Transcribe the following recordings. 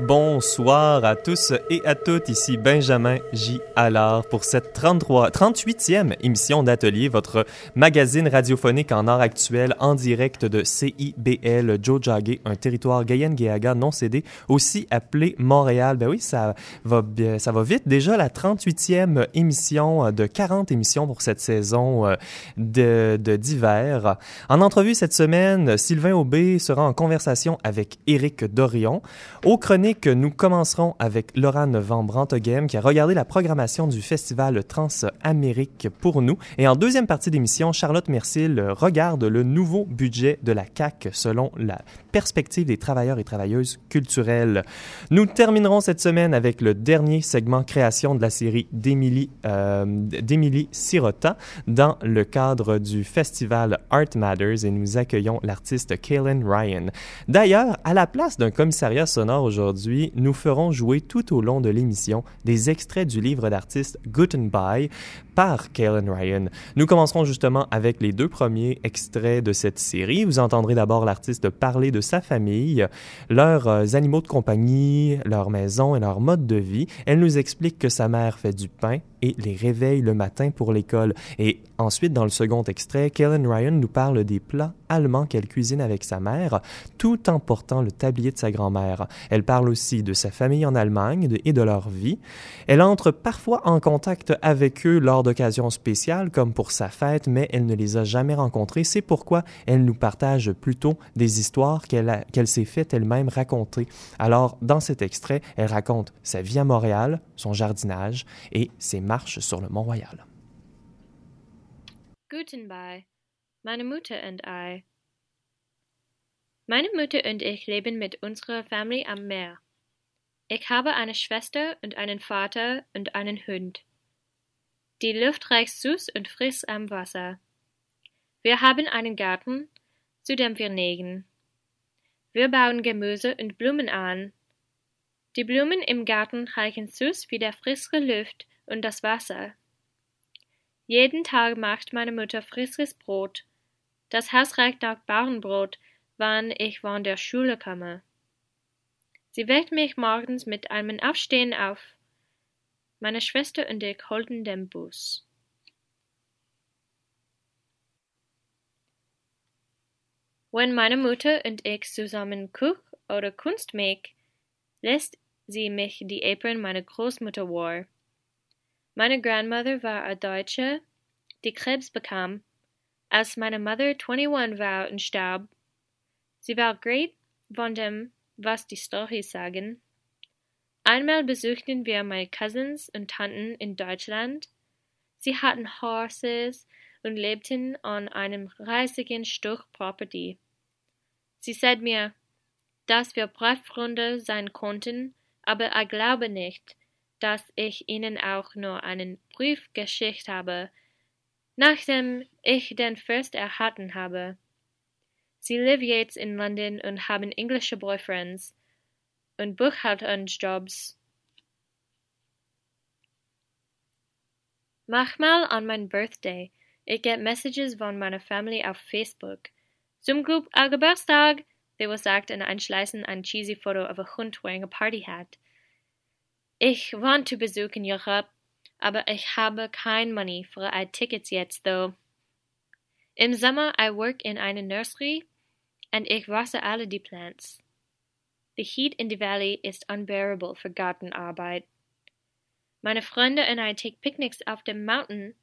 Bonsoir à tous et à toutes, ici Benjamin J. Allard pour cette 33, 38e émission d'Atelier, votre magazine radiophonique en art actuel en direct de CIBL Joe Jagé, un territoire Gayen-Guéaga non cédé, aussi appelé Montréal. Ben oui, ça va, ça va vite. Déjà la 38e émission de 40 émissions pour cette saison euh, de, d'hiver. En entrevue cette semaine, Sylvain Aubé sera en conversation avec Éric Dorion. Au chronique que nous commencerons avec Laurent Van Brantoghem qui a regardé la programmation du festival Transamérique pour nous. Et en deuxième partie d'émission, Charlotte Mercil regarde le nouveau budget de la CAC selon la perspective des travailleurs et travailleuses culturelles. Nous terminerons cette semaine avec le dernier segment création de la série d'Émilie euh, Sirota dans le cadre du festival Art Matters et nous accueillons l'artiste Kaylin Ryan. D'ailleurs, à la place d'un commissariat sonore aujourd'hui, aujourd'hui, nous ferons jouer tout au long de l'émission des extraits du livre d'artiste Gutenberg par Kaylin Ryan. Nous commencerons justement avec les deux premiers extraits de cette série. Vous entendrez d'abord l'artiste parler de sa famille, leurs euh, animaux de compagnie, leur maison et leur mode de vie. Elle nous explique que sa mère fait du pain et les réveille le matin pour l'école. Et ensuite, dans le second extrait, Kaylin Ryan nous parle des plats allemands qu'elle cuisine avec sa mère, tout en portant le tablier de sa grand-mère. Elle parle aussi de sa famille en Allemagne et de leur vie. Elle entre parfois en contact avec eux lors d'occasions spéciales, comme pour sa fête, mais elle ne les a jamais rencontrés. C'est pourquoi elle nous partage plutôt des histoires qu'elle s'est fait elle-même raconter. Alors, dans cet extrait, elle raconte sa vie à Montréal, son jardinage et ses marches sur le Mont-Royal. Guten meine Mutter und ich. Meine Mutter und ich leben mit unserer Familie am Meer. Ich habe eine Schwester und einen Vater und einen Hund. Die Luft riecht süß und frisch am Wasser. Wir haben einen Garten, zu dem wir nägen. Wir bauen Gemüse und Blumen an. Die Blumen im Garten riechen süß wie der frische Luft und das Wasser. Jeden Tag macht meine Mutter frisches Brot. Das Haus riecht nach Bauernbrot, wann ich von der Schule komme. Sie weckt mich morgens mit einem Aufstehen auf. Meine Schwester und ich holten den Bus. Wenn meine Mutter und ich zusammen Kuch oder Kunst make, lässt sie mich die Apron meiner Großmutter war. Meine Grandmother war eine Deutsche, die Krebs bekam, als meine Mother 21 war und starb. Sie war great von dem, was die Storys sagen. Einmal besuchten wir meine Cousins und Tanten in Deutschland. Sie hatten Horses und lebten an einem riesigen Stück Property. Sie sagte mir, dass wir Brieffreunde sein konnten, aber ich glaube nicht, dass ich ihnen auch nur einen Brief geschickt habe, nachdem ich den First erhalten habe. Sie leben jetzt in London und haben englische Boyfriends und Buchhalterjobs. Manchmal an mein Birthday, ich get messages von meiner Familie auf Facebook. Zum Glück a Geburtstag! They will sagt und einschleißen ein cheesy Foto of a Hund wearing a party hat. Ich want to besuchen Europe, aber ich habe kein Money für ein Tickets jetzt, though. Im Sommer I work in einer Nursery and ich wasse alle die Plants. The heat in the valley is unbearable for Gartenarbeit. Meine Freunde and I take picnics auf dem Mountain.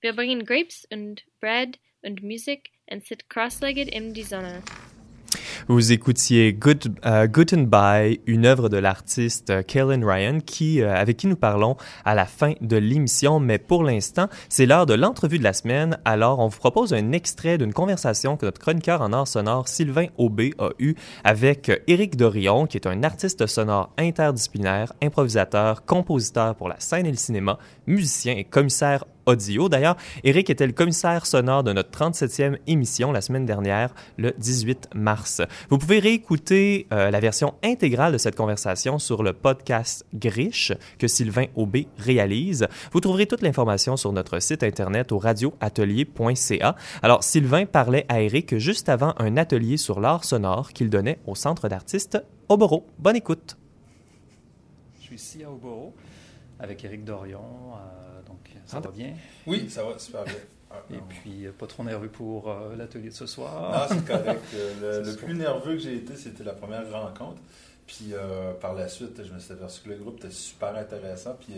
Wir bringen Grapes and Bread and music and sit cross-legged in die Sonne. Vous écoutiez Good, uh, By, une œuvre de l'artiste euh, Kaylin Ryan, qui, euh, avec qui nous parlons à la fin de l'émission. Mais pour l'instant, c'est l'heure de l'entrevue de la semaine. Alors, on vous propose un extrait d'une conversation que notre chroniqueur en art sonore Sylvain Aubé a eue avec Éric Dorion, qui est un artiste sonore interdisciplinaire, improvisateur, compositeur pour la scène et le cinéma, musicien et commissaire audio. D'ailleurs, Eric était le commissaire sonore de notre 37e émission la semaine dernière, le 18 mars. Vous pouvez réécouter euh, la version intégrale de cette conversation sur le podcast Griche que Sylvain Aubé réalise. Vous trouverez toute l'information sur notre site internet au radioatelier.ca. Alors, Sylvain parlait à Eric juste avant un atelier sur l'art sonore qu'il donnait au Centre d'artistes Oboro. Bonne écoute. Je suis ici à Oboro avec Eric Dorion. Euh, donc, ça va bien? Oui, ça va super bien. Ah, Et non. puis, euh, pas trop nerveux pour euh, l'atelier de ce soir. Ah, c'est correct. Euh, Le, plus nerveux que j'ai été, c'était la première rencontre. Puis euh, par la suite, je me suis aperçu que le groupe était super intéressant. Puis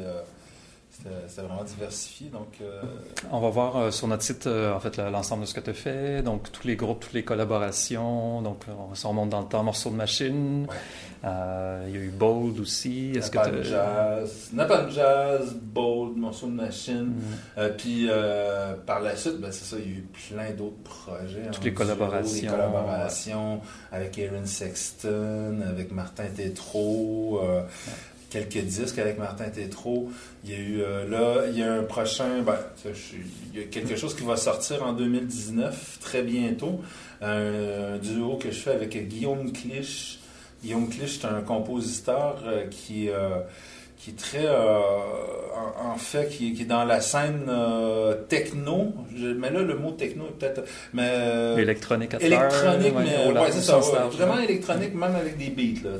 c'était vraiment diversifié. Donc, euh, On va voir euh, sur notre site, euh, en fait, le- l'ensemble de ce que tu as fait. Donc, tous les groupes, toutes les collaborations. Donc, on, si on remonte dans le temps, Morceau de machine. Ouais. Il y a eu Bold aussi. Est-ce que Jazz, Napalm Jazz, Bold, Morceau de Machine. Mm. Puis par la suite, ben, c'est ça, il y a eu plein d'autres projets. Toutes en les collaborations. Les collaborations avec Aaron Sexton, avec Martin Tétrault, quelques disques avec Martin Tétrault. Il y a eu euh, là, il y a un prochain, ben, il y a quelque chose qui va sortir en 2019, très bientôt. Un, un duo que je fais avec Guillaume Clich. Guillaume Clich, c'est un compositeur euh, qui, euh, qui est très, euh, en, en fait, qui, qui est dans la scène euh, techno. Je- mais là, le mot techno est peut-être. Mais, euh, Électronique à électronique, mais au ouais, c'est ça. ouais, vraiment électronique, même avec des beats. Là,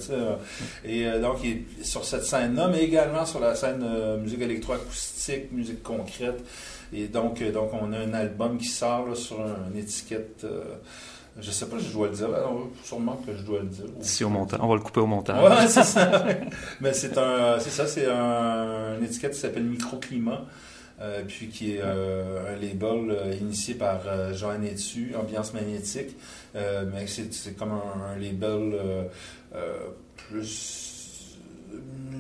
et euh, donc, il est sur cette scène-là, mais également sur la scène euh, musique électroacoustique, musique concrète. Et donc, euh, donc, on a un album qui sort là, sur un- une étiquette. euh, je sais pas si je dois le dire. non, sûrement que je dois le dire. Si au montage. On va le couper au montage. Ouais, c'est ça. Mais c'est un, c'est ça, c'est un, une étiquette qui s'appelle Microclimat, euh, puis qui est euh, un label euh, initié par Joanne Etu, Ambiance Magnétique, mais c'est, c'est comme un, un label plus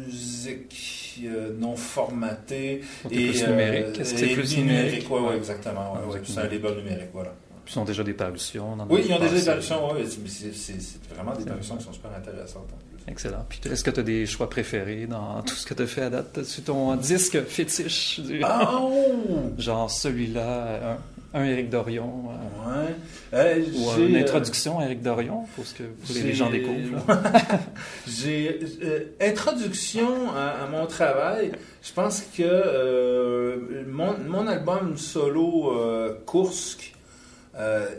musique non formatée t'es plus numérique. Est-ce que c'est et plus numérique? numérique? ouais, exactement. ouais, Ah, ouais, c'est un label numérique, voilà. Puis ils ont déjà des parutions. dans Oui, ils ont déjà des parutions, c'est, vraiment des parutions qui sont super intéressantes en plus. Excellent. Puis est-ce que tu as des choix préférés dans tout ce que tu as fait à date? Sur ton disque fétiche? du- Ah, oh! Genre celui-là, un, un Éric Dorion. euh, Ouais. Euh, ou une euh, introduction à Éric Dorion pour ce que que les gens découvrent. J'ai euh, introduction à, à mon travail. Je pense que euh, mon, mon album solo Kursk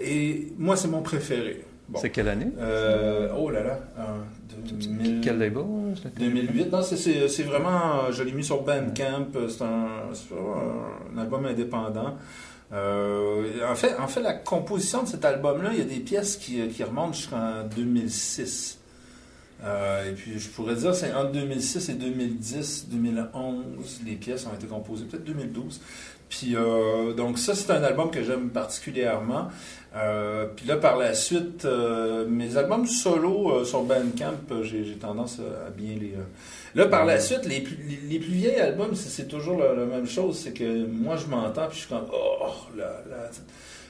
et moi c'est mon préféré. Bon. C'est quelle année? Euh, oh là là, euh, 2000 Quel label? 2008. Non, c'est- vraiment. Je l'ai mis sur Bandcamp. C'est un, c'est un, un album indépendant. Euh, en, fait, en fait, la composition de cet album-là, il y a des pièces qui, qui remontent jusqu'en 2006. Euh, et puis, je pourrais dire, c'est entre 2006 et 2010, 2011, les pièces ont été composées, peut-être 2012. Puis, euh, donc, ça, c'est un album que j'aime particulièrement. Euh, puis là, par la suite, euh, mes albums solo euh, sur Bandcamp, euh, j'ai tendance à, bien les. euh. Là, par la suite, les plus, les, plus vieilles albums, c'est toujours la, même chose. C'est que moi, je m'entends, puis je suis comme, oh là là.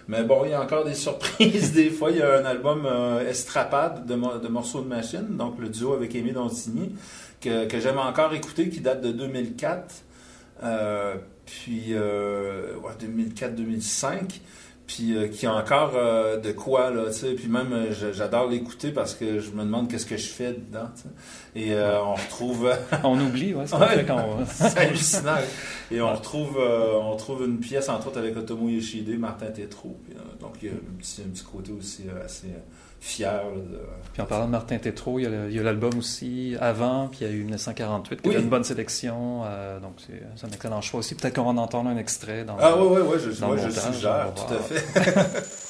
Mais bon, il y a encore des surprises. des fois, il y a un album Estrapade de, de morceaux de machine, donc le duo avec Aimé Dontigny, que, que j'aime encore écouter, qui date de 2004. Puis, euh, ouais, 2004-2005 puis euh, qui a encore euh, de quoi là, tu sais, puis même j'adore l'écouter parce que je me demande qu'est-ce que je fais dedans, tu sais. et euh, on retrouve On oublie, ouais, ce qu'on Ouais. c'est hallucinant et on retrouve euh, on retrouve une pièce entre autres avec Otomo Yoshide, Martin Tétrault, euh, donc il y a un petit, un petit côté aussi euh, assez euh, fier de Puis en parlant de Martin Tétrault, il y a l'album aussi avant, puis il y a eu 1948, qui Oui. était une bonne sélection. euh, donc c'est un excellent choix aussi. Peut-être qu'on va en entendre un extrait dans ah ouais ouais ouais je, Dans moi, le je montage, suggère tout à fait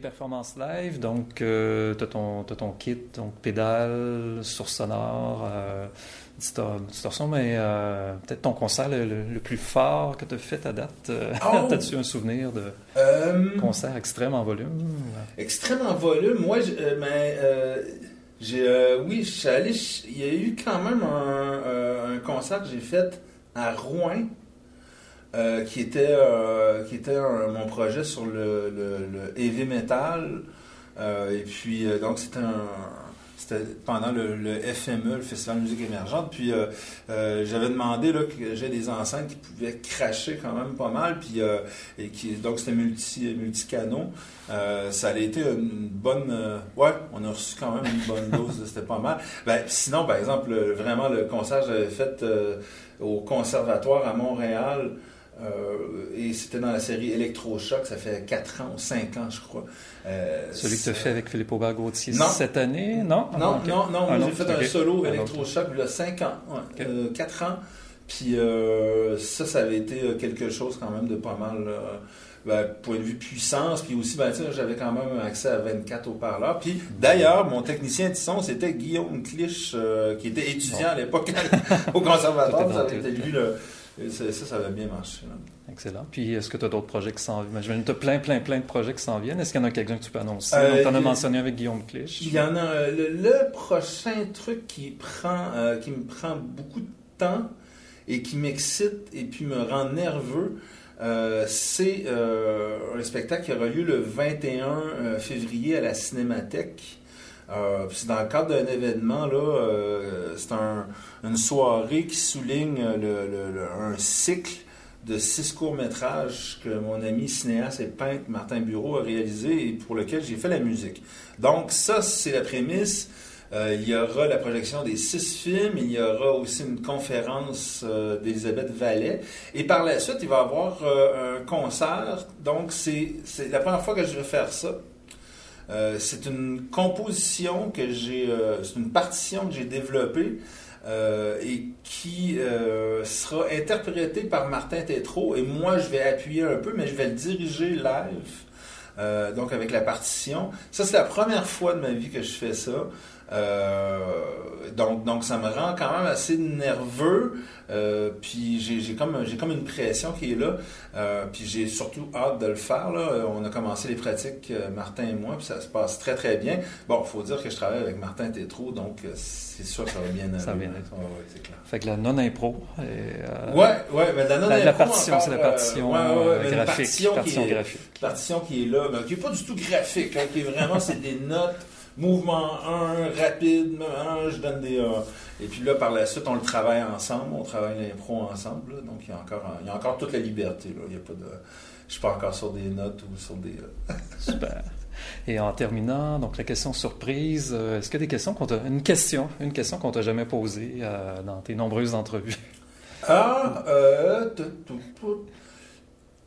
performances live, donc euh, tu as, ton kit, donc pédale, source sonore, euh, distorsion, mais euh, peut-être ton concert le, plus fort que tu as fait à date. Euh, oh! As-tu un souvenir de concert extrême en volume? Extrême en volume, moi, mais, j'ai, oui, je suis allé, il y a eu quand même un, un concert que j'ai fait à Rouen euh, qui était, euh, qui était mon projet sur le, le, heavy metal. Euh, et puis, donc, c'était un, c'était pendant le, FME, le Festival de musique émergente. Puis j'avais demandé là, que j'ai des enceintes qui pouvaient cracher quand même pas mal. Puis et qui, donc c'était multi ça a été une bonne. ouais, on a reçu quand même une bonne dose. c'était pas mal. Ben, sinon, par exemple, vraiment le concert que j'avais fait au conservatoire à Montréal. Euh, et c'était dans la série Electrochoc, ça fait 4 ans ou 5 ans, je crois. Euh, Celui que tu as fait avec Philippe Aubert-Gauthier cette année, non? Non, non, non, ah, j'ai fait un solo Electrochoc il y a 5 ans, ouais, 4 euh, ans. Puis ça, ça avait été quelque chose quand même de pas mal... Ben, point de vue puissance, puis aussi, ben, j'avais quand même accès à 24 haut-parleurs. Puis d'ailleurs, mon technicien de son, c'était Guillaume Clich, qui était étudiant à l'époque au conservatoire. Vous avez lui le, ça, ça, va bien marcher. Excellent. Puis, est-ce que tu as d'autres projets qui s'en viennent? Tu as plein, plein, plein de projets qui s'en viennent. Est-ce qu'il y en a quelqu'un que tu peux annoncer? Euh, tu en as mentionné avec Guillaume Clich. Il y en a. Euh, le, prochain truc qui, prend, euh, qui me prend beaucoup de temps et qui m'excite et puis me rend nerveux, c'est un spectacle qui aura lieu le 21 février à la Cinémathèque. Euh, c'est dans le cadre d'un événement, là, euh, c'est une soirée qui souligne un cycle de six courts-métrages que mon ami cinéaste et peintre Martin Bureau a réalisé et pour lequel j'ai fait la musique. Donc ça, c'est la prémisse. Euh, il y aura la projection des six films, il y aura aussi une conférence d'Elisabeth Vallet. Et par la suite, il va y avoir un concert. Donc, c'est la première fois que je vais faire ça. Euh, c'est une composition que j'ai, euh, c'est une partition que j'ai développée euh, et qui sera interprétée par Martin Tétrault. Et moi, je vais appuyer un peu, mais je vais le diriger live. donc avec la partition. Ça, c'est la première fois de ma vie que je fais ça. Donc, donc ça me rend quand même assez nerveux. Euh, puis j'ai comme, comme une pression qui est là. Euh, puis j'ai surtout hâte de le faire. Là. Euh, on a commencé les pratiques, Martin et moi, puis ça se passe très, très bien. Bon, il faut dire que je travaille avec Martin Tétrault, donc c'est sûr que ça va bien aller. Ça va bien être. Ouais, c'est clair. Fait que la non-impro. Euh, ouais, ouais, mais la non-impro. La, partition, c'est la partition ouais, graphique. Partition, partition qui est, graphique. Partition qui est là, mais qui n'est pas du tout graphique, hein, qui est vraiment, c'est des notes mouvement 1, rapide, je donne des... et puis là, par la suite, on le travaille ensemble, on travaille l'impro ensemble, donc il y, a encore, il y a encore toute la liberté, là. Il y a pas de... Je suis pas encore sur des notes ou sur des... Euh, Super. Et en terminant, donc la question surprise, euh, est-ce qu'il y a des questions qu'on t'a... Une question, une question qu'on t'a jamais posée euh, dans tes nombreuses entrevues? Ah, euh,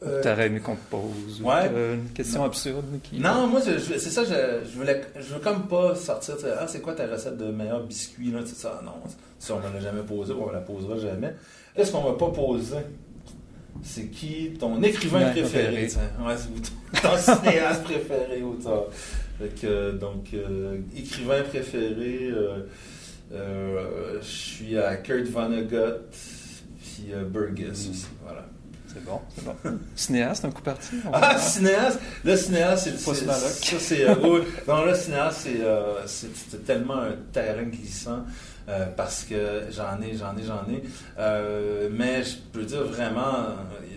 euh, T'aurais aimé qu'on te pose une question absurde qui... Non, moi, c'est ça, je, je, voulais, je veux comme pas sortir, ah, c'est quoi ta recette de meilleur biscuit, là, c'est ça, non, ça, on ne l'a jamais posé, on ne la posera jamais. Est-ce qu'on va pas poser? C'est qui ton écrivain préféré? Ouais, ton cinéaste préféré, auteur. donc, euh, écrivain préféré, euh, je suis à Kurt Vonnegut, puis Burgess mm. aussi, voilà. C'est bon, c'est bon. cinéaste, un coup parti? Ah, cinéaste! Le cinéaste, c'est... Post Ça, c'est... Euh, non, le cinéaste, euh, c'est tellement un terrain glissant. Euh, parce que j'en ai, j'en ai, j'en ai. mais je peux dire vraiment,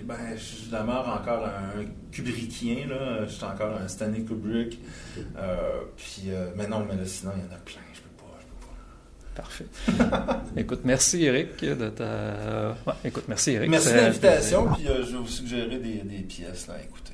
ben, je demeure encore un Kubrickien, là. Je suis encore un Stanley Kubrick. puis, mais non, mais là, sinon, il y en a plein. Parfait. écoute, merci Eric de ta. écoute, merci Eric. Merci de l'invitation, puis euh, je vais vous suggérer des, des pièces là, écoutez.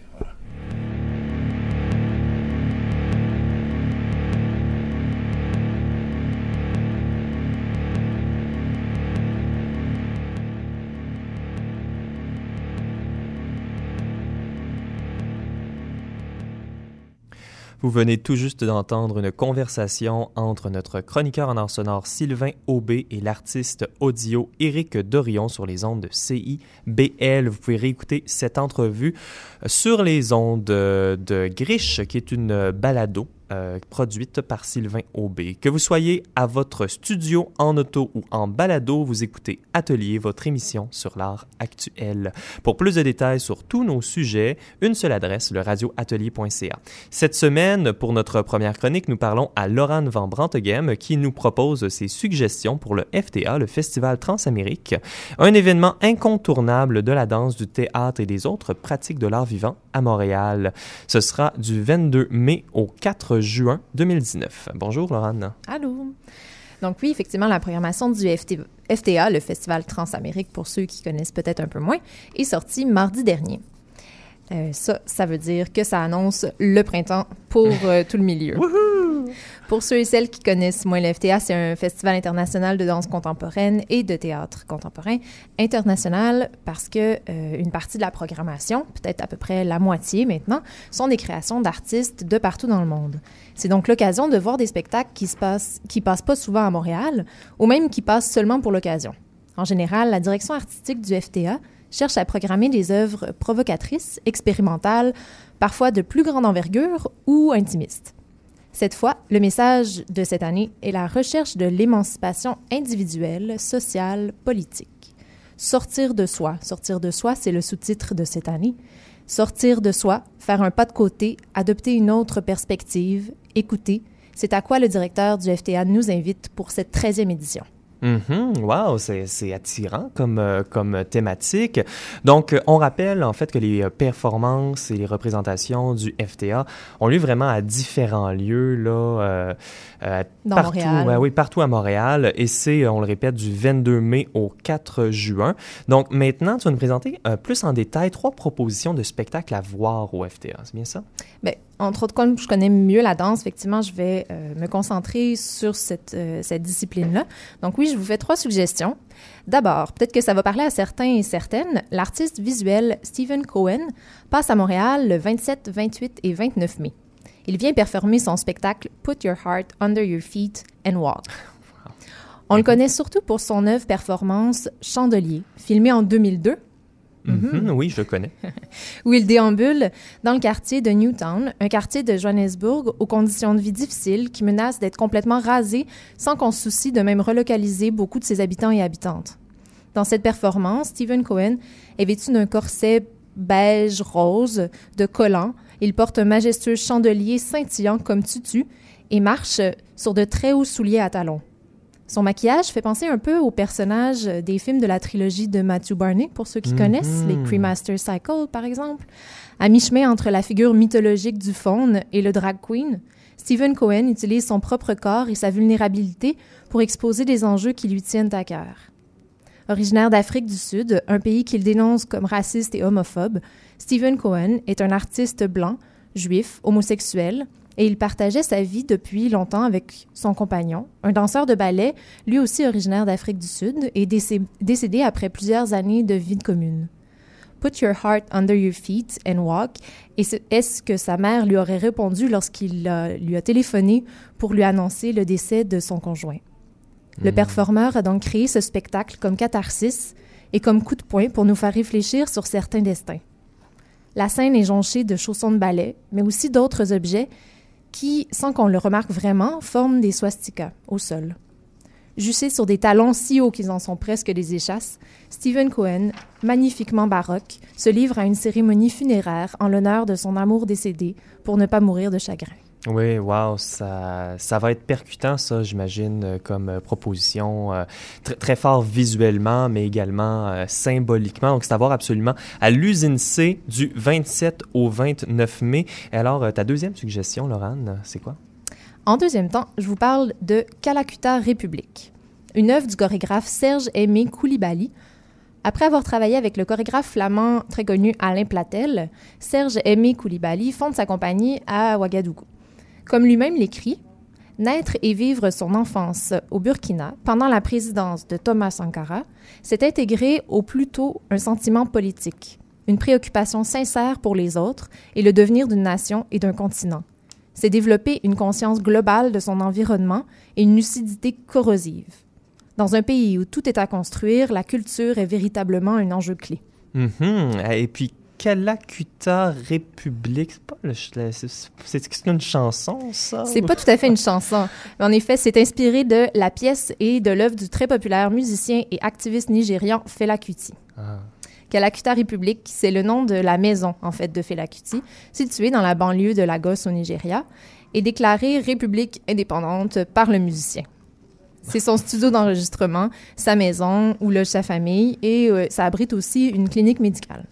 Vous venez tout juste d'entendre une conversation entre notre chroniqueur en art sonore Sylvain Aubé et l'artiste audio Éric Dorion sur les ondes de CIBL. Vous pouvez réécouter cette entrevue sur les ondes de Griche, qui est une balado euh, produite par Sylvain Aubé. Que vous soyez à votre studio, en auto ou en balado, vous écoutez Atelier, votre émission sur l'art actuel. Pour plus de détails sur tous nos sujets, une seule adresse, le radioatelier.ca. Cette semaine, pour notre première chronique, nous parlons à Laurent Van Branteghem qui nous propose ses suggestions pour le FTA, le Festival Transamérique, un événement incontournable de la danse, du théâtre et des autres pratiques de l'art vivant à Montréal. Ce sera du 22 mai au 4 juin 2019. Bonjour, Laurent. Allô. Donc oui, effectivement, la programmation du FTA, le Festival Transamérique, pour ceux qui connaissent peut-être un peu moins, est sortie mardi dernier. Euh, ça, ça veut dire que ça annonce le printemps pour euh, tout le milieu. Pour ceux et celles qui connaissent moins l'FTA, c'est un festival international de danse contemporaine et de théâtre contemporain international parce que euh, une partie de la programmation, peut-être à peu près la moitié maintenant, sont des créations d'artistes de partout dans le monde. C'est donc l'occasion de voir des spectacles qui se passent, qui passent pas souvent à Montréal ou même qui passent seulement pour l'occasion. En général, la direction artistique du FTA cherche à programmer des œuvres provocatrices, expérimentales, parfois de plus grande envergure ou intimistes. Cette fois, le message de cette année est la recherche de l'émancipation individuelle, sociale, politique. Sortir de soi. Sortir de soi, c'est le sous-titre de cette année. Sortir de soi, faire un pas de côté, adopter une autre perspective, écouter, c'est à quoi le directeur du FTA nous invite pour cette 13e édition. Mm Wow, c'est attirant comme, euh, comme thématique. Donc, on rappelle en fait que les performances et les représentations du FTA ont lieu vraiment à différents lieux, là, euh, euh partout, oui, partout à Montréal. Et c'est, on le répète, du 22 mai au 4 juin. Donc, maintenant, tu vas nous présenter euh, plus en détail trois propositions de spectacles à voir au FTA. C'est bien ça? Bien, entre autres, comme je connais mieux la danse, effectivement, je vais euh, me concentrer sur cette, euh, cette discipline-là. Donc oui, je vous fais trois suggestions. D'abord, peut-être que ça va parler à certains et certaines, l'artiste visuel Stephen Cohen passe à Montréal le 27, 28 et 29 mai. Il vient performer son spectacle Put Your Heart Under Your Feet and Walk. On le connaît surtout pour son œuvre performance Chandelier, filmée en 2002 Mhm. oui, je le connais. où il déambule dans le quartier de Newtown, un quartier de Johannesburg aux conditions de vie difficiles qui menace d'être complètement rasé sans qu'on se soucie de même relocaliser beaucoup de ses habitants et habitantes. Dans cette performance, Stephen Cohen est vêtu d'un corset beige rose de collant. Il porte un majestueux chandelier scintillant comme tutu et marche sur de très hauts souliers à talons. Son maquillage fait penser un peu au personnage des films de la trilogie de Matthew Barney, pour ceux qui connaissent, les mhm. Cremaster Cycle, par exemple. À mi-chemin entre la figure mythologique du faune et le drag queen, Stephen Cohen utilise son propre corps et sa vulnérabilité pour exposer des enjeux qui lui tiennent à cœur. Originaire d'Afrique du Sud, un pays qu'il dénonce comme raciste et homophobe, Stephen Cohen est un artiste blanc, juif, homosexuel, et il partageait sa vie depuis longtemps avec son compagnon, un danseur de ballet, lui aussi originaire d'Afrique du Sud, et décédé après plusieurs années de vie commune. Put your heart under your feet and walk. Est-ce que sa mère lui aurait répondu lorsqu'il lui a téléphoné pour lui annoncer le décès de son conjoint? Le hmm. performeur a donc créé ce spectacle comme catharsis et comme coup de poing pour nous faire réfléchir sur certains destins. La scène est jonchée de chaussons de ballet, mais aussi d'autres objets qui, sans qu'on le remarque vraiment, forment des swastikas au sol. Jussés sur des talons si hauts qu'ils en sont presque des échasses, Stephen Cohen, magnifiquement baroque, se livre à une cérémonie funéraire en l'honneur de son amour décédé pour ne pas mourir de chagrin. Oui, wow, ça, ça va être percutant, ça, j'imagine, euh, comme euh, proposition. Euh, très fort visuellement, mais également symboliquement. Donc, c'est à voir absolument à l'usine C du 27 au 29 mai. Et alors, ta deuxième suggestion, Laurent, c'est quoi? En deuxième temps, je vous parle de Calacuta République, une œuvre du chorégraphe Serge Aimé Koulibaly. Après avoir travaillé avec le chorégraphe flamand très connu Alain Platel, Serge Aimé Koulibaly fonde sa compagnie à Ouagadougou. Comme lui-même l'écrit, naître et vivre son enfance au Burkina pendant la présidence de Thomas Sankara, c'est intégrer au plus tôt un sentiment politique, une préoccupation sincère pour les autres et le devenir d'une nation et d'un continent. c'est développer une conscience globale de son environnement et une lucidité corrosive. Dans un pays où tout est à construire, la culture est véritablement un enjeu clé. Mhm. Et puis, Calacuta République, c'est une chanson, ça? C'est pas tout à fait une chanson. Mais en effet, c'est inspiré de la pièce et de l'œuvre du très populaire musicien et activiste nigérian Fela Kuti. Ah. Calacuta République, c'est le nom de la maison, en fait, de Fela Kuti, située dans la banlieue de Lagos au Nigeria, et déclarée république indépendante par le musicien. C'est son studio d'enregistrement, sa maison où loge sa famille, et euh, ça abrite aussi une clinique médicale.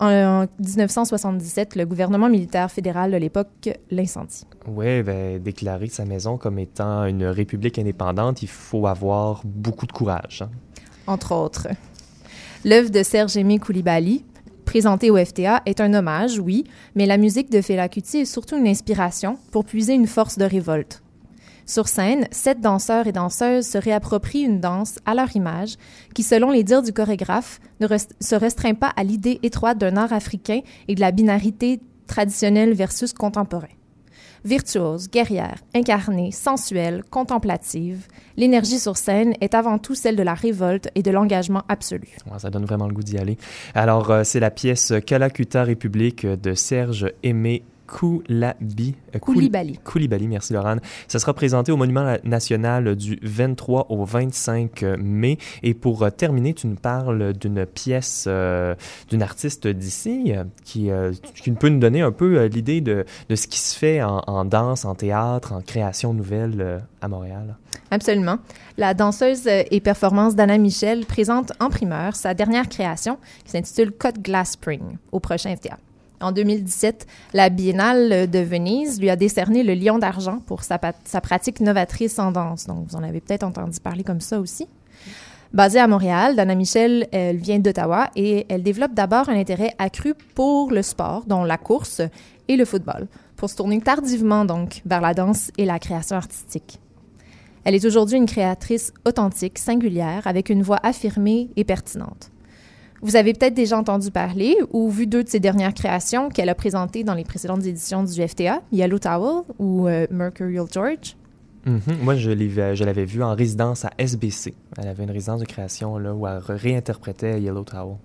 En, en 1977, le gouvernement militaire fédéral de l'époque l'incendie. Oui, ben, déclarer sa maison comme étant une république indépendante, il faut avoir beaucoup de courage. hein. entre autres. L'œuvre de Serge Aimé Koulibaly, présentée au FTA, est un hommage, oui, mais la musique de Fela Kuti est surtout une inspiration pour puiser une force de révolte. Sur scène, sept danseurs et danseuses se réapproprient une danse à leur image qui, selon les dires du chorégraphe, ne se restreint pas à l'idée étroite d'un art africain et de la binarité traditionnelle versus contemporain. Virtuose, guerrière, incarnée, sensuelle, contemplative, l'énergie sur scène est avant tout celle de la révolte et de l'engagement absolu. Ça donne vraiment le goût d'y aller. Alors, euh, c'est la pièce Calacuta République de Serge Aimé Koulabi. euh, Koul- Koulibaly. Koulibaly, merci Laurent. Ça sera présenté au Monument national du 23 au 25 mai. Et pour euh, terminer, tu nous parles d'une pièce euh, d'une artiste d'ici euh, qui, euh, qui peut nous donner un peu euh, l'idée de, de ce qui se fait en, en danse, en théâtre, en création nouvelle euh, à Montréal. Absolument. La danseuse euh, et performance d'Anna Michel présente en primeur sa dernière création qui s'intitule Cut Glass Spring au prochain FTA. En 2017, la Biennale de Venise lui a décerné le Lion d'argent pour sa, pratique novatrice en danse. Donc, vous en avez peut-être entendu parler comme ça aussi. Basée à Montréal, Dana Michel, vient d'Ottawa et elle développe d'abord un intérêt accru pour le sport, dont la course et le football, pour se tourner tardivement donc vers la danse et la création artistique. Elle est aujourd'hui une créatrice authentique, singulière, avec une voix affirmée et pertinente. Vous avez peut-être déjà entendu parler ou vu deux de ses dernières créations qu'elle a présentées dans les précédentes éditions du FTA, Yellow Towel ou euh, Mercurial George. Mhm. Moi, je l'ai- je l'avais vue en résidence à SBC. Elle avait une résidence de création là, où elle réinterprétait Yellow Towel.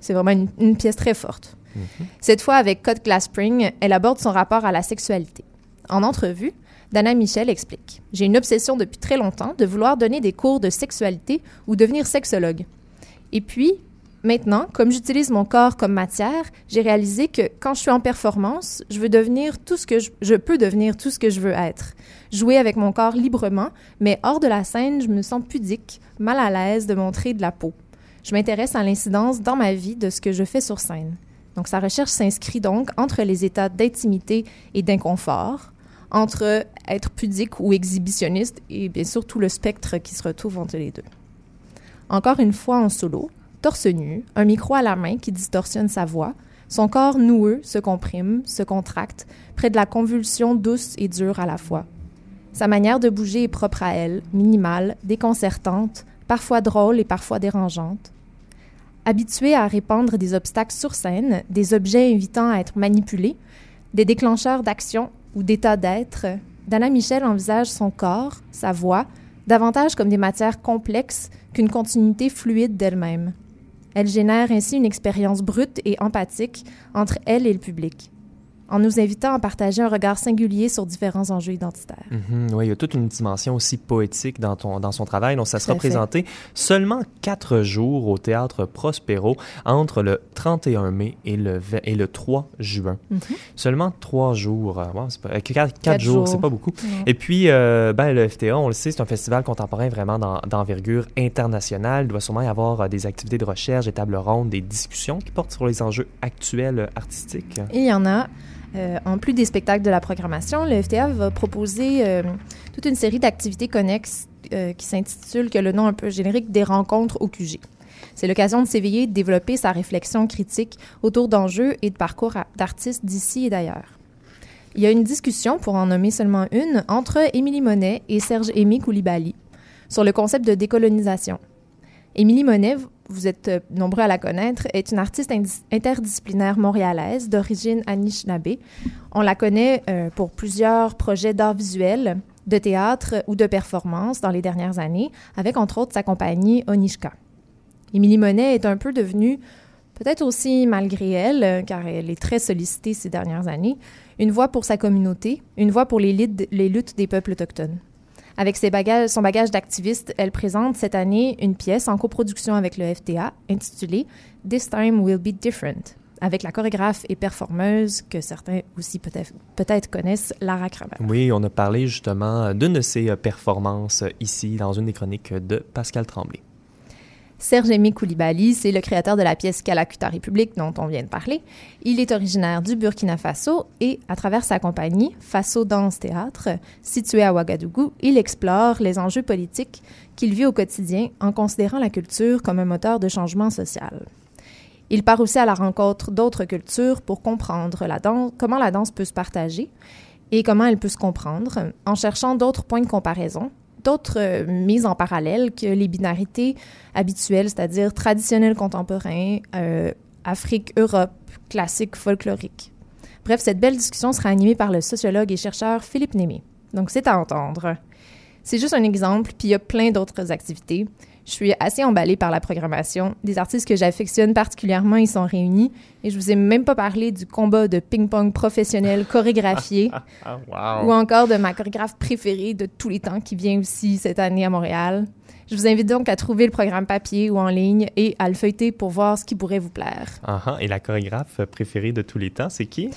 C'est vraiment une, une pièce très forte. Mhm. Cette fois, avec Cut Glass Spring, elle aborde son rapport à la sexualité. En entrevue, Dana Michel explique J'ai une obsession depuis très longtemps de vouloir donner des cours de sexualité ou devenir sexologue. Et puis, maintenant, comme j'utilise mon corps comme matière, j'ai réalisé que quand je suis en performance, je veux devenir tout ce que je, peux devenir tout ce que je veux être. Jouer avec mon corps librement, mais hors de la scène, je me sens pudique, mal à l'aise de montrer de la peau. Je m'intéresse à l'incidence dans ma vie de ce que je fais sur scène. Donc, sa recherche s'inscrit donc entre les états d'intimité et d'inconfort, entre être pudique ou exhibitionniste et bien sûr tout le spectre qui se retrouve entre les deux. Encore une fois en solo, torse nu, un micro à la main qui distorsionne sa voix, son corps noueux se comprime, se contracte, près de la convulsion douce et dure à la fois. Sa manière de bouger est propre à elle, minimale, déconcertante, parfois drôle et parfois dérangeante. Habituée à répandre des obstacles sur scène, des objets invitant à être manipulés, des déclencheurs d'action ou d'état d'être, Dana Michel envisage son corps, sa voix, davantage comme des matières complexes qu'une continuité fluide d'elle-même. Elle génère ainsi une expérience brute et empathique entre elle et le public, en nous invitant à partager un regard singulier sur différents enjeux identitaires. Mhm, oui, il y a toute une dimension aussi poétique dans, ton, dans son travail. Donc, ça sera présenté seulement quatre jours au Théâtre Prospero entre le 31 mai et le, et le 3 juin. Mhm. Seulement trois jours. euh, pas- euh, quatre, jours, jours. c'est pas beaucoup. Non. Et puis, euh, ben, le FTA, on le sait, c'est un festival contemporain vraiment d'en- d'envergure internationale. Il doit sûrement y avoir des activités de recherche, des tables rondes, des discussions qui portent sur les enjeux actuels artistiques. Il y en a. Euh, en plus des spectacles de la programmation, le FTA va proposer euh, toute une série d'activités connexes euh, qui s'intitulent, que le nom un peu générique, des rencontres au QG. C'est l'occasion de s'éveiller de développer sa réflexion critique autour d'enjeux et de parcours d'artistes d'ici et d'ailleurs. Il y a une discussion, pour en nommer seulement une, entre Émilie Monet et Serge Aimé Koulibaly sur le concept de décolonisation. Émilie Monet vous êtes euh, nombreux à la connaître, est une artiste interdisciplinaire montréalaise d'origine Anishinaabe. On la connaît euh, pour plusieurs projets d'art visuel, de théâtre ou de performance dans les dernières années, avec entre autres sa compagnie Onishka. Émilie Monet est un peu devenue, peut-être aussi malgré elle, euh, car elle est très sollicitée ces dernières années, une voix pour sa communauté, une voix pour les, luttes des peuples autochtones. Avec ses son bagage d'activiste, elle présente cette année une pièce en coproduction avec le FTA intitulée This Time Will Be Different, avec la chorégraphe et performeuse que certains aussi peut-être peut connaissent, Lara Kramer. Oui, on a parlé justement d'une de ses performances ici dans une des chroniques de Pascal Tremblay. Serge Aimé Koulibaly, c'est le créateur de la pièce Kalakuta République dont on vient de parler. Il est originaire du Burkina Faso et, à travers sa compagnie, Faso Danse Théâtre, située à Ouagadougou, il explore les enjeux politiques qu'il vit au quotidien en considérant la culture comme un moteur de changement social. Il part aussi à la rencontre d'autres cultures pour comprendre comment la danse peut se partager et comment elle peut se comprendre, en cherchant d'autres points de comparaison d'autres euh, mises en parallèle que les binarités habituelles, c'est-à-dire traditionnel contemporain, euh, Afrique, Europe, classique, folklorique. Bref, cette belle discussion sera animée par le sociologue et chercheur Philippe Némé. Donc, c'est à entendre. C'est juste un exemple, puis il y a plein d'autres activités. Je suis assez emballée par la programmation. Des artistes que j'affectionne particulièrement y sont réunis. Et je vous ai même pas parlé du combat de ping-pong professionnel chorégraphié. Ah, ou encore de ma chorégraphe préférée de tous les temps qui vient aussi cette année à Montréal. Je vous invite donc à trouver le programme papier ou en ligne et à le feuilleter pour voir ce qui pourrait vous plaire. Uh Et la chorégraphe préférée de tous les temps, c'est qui?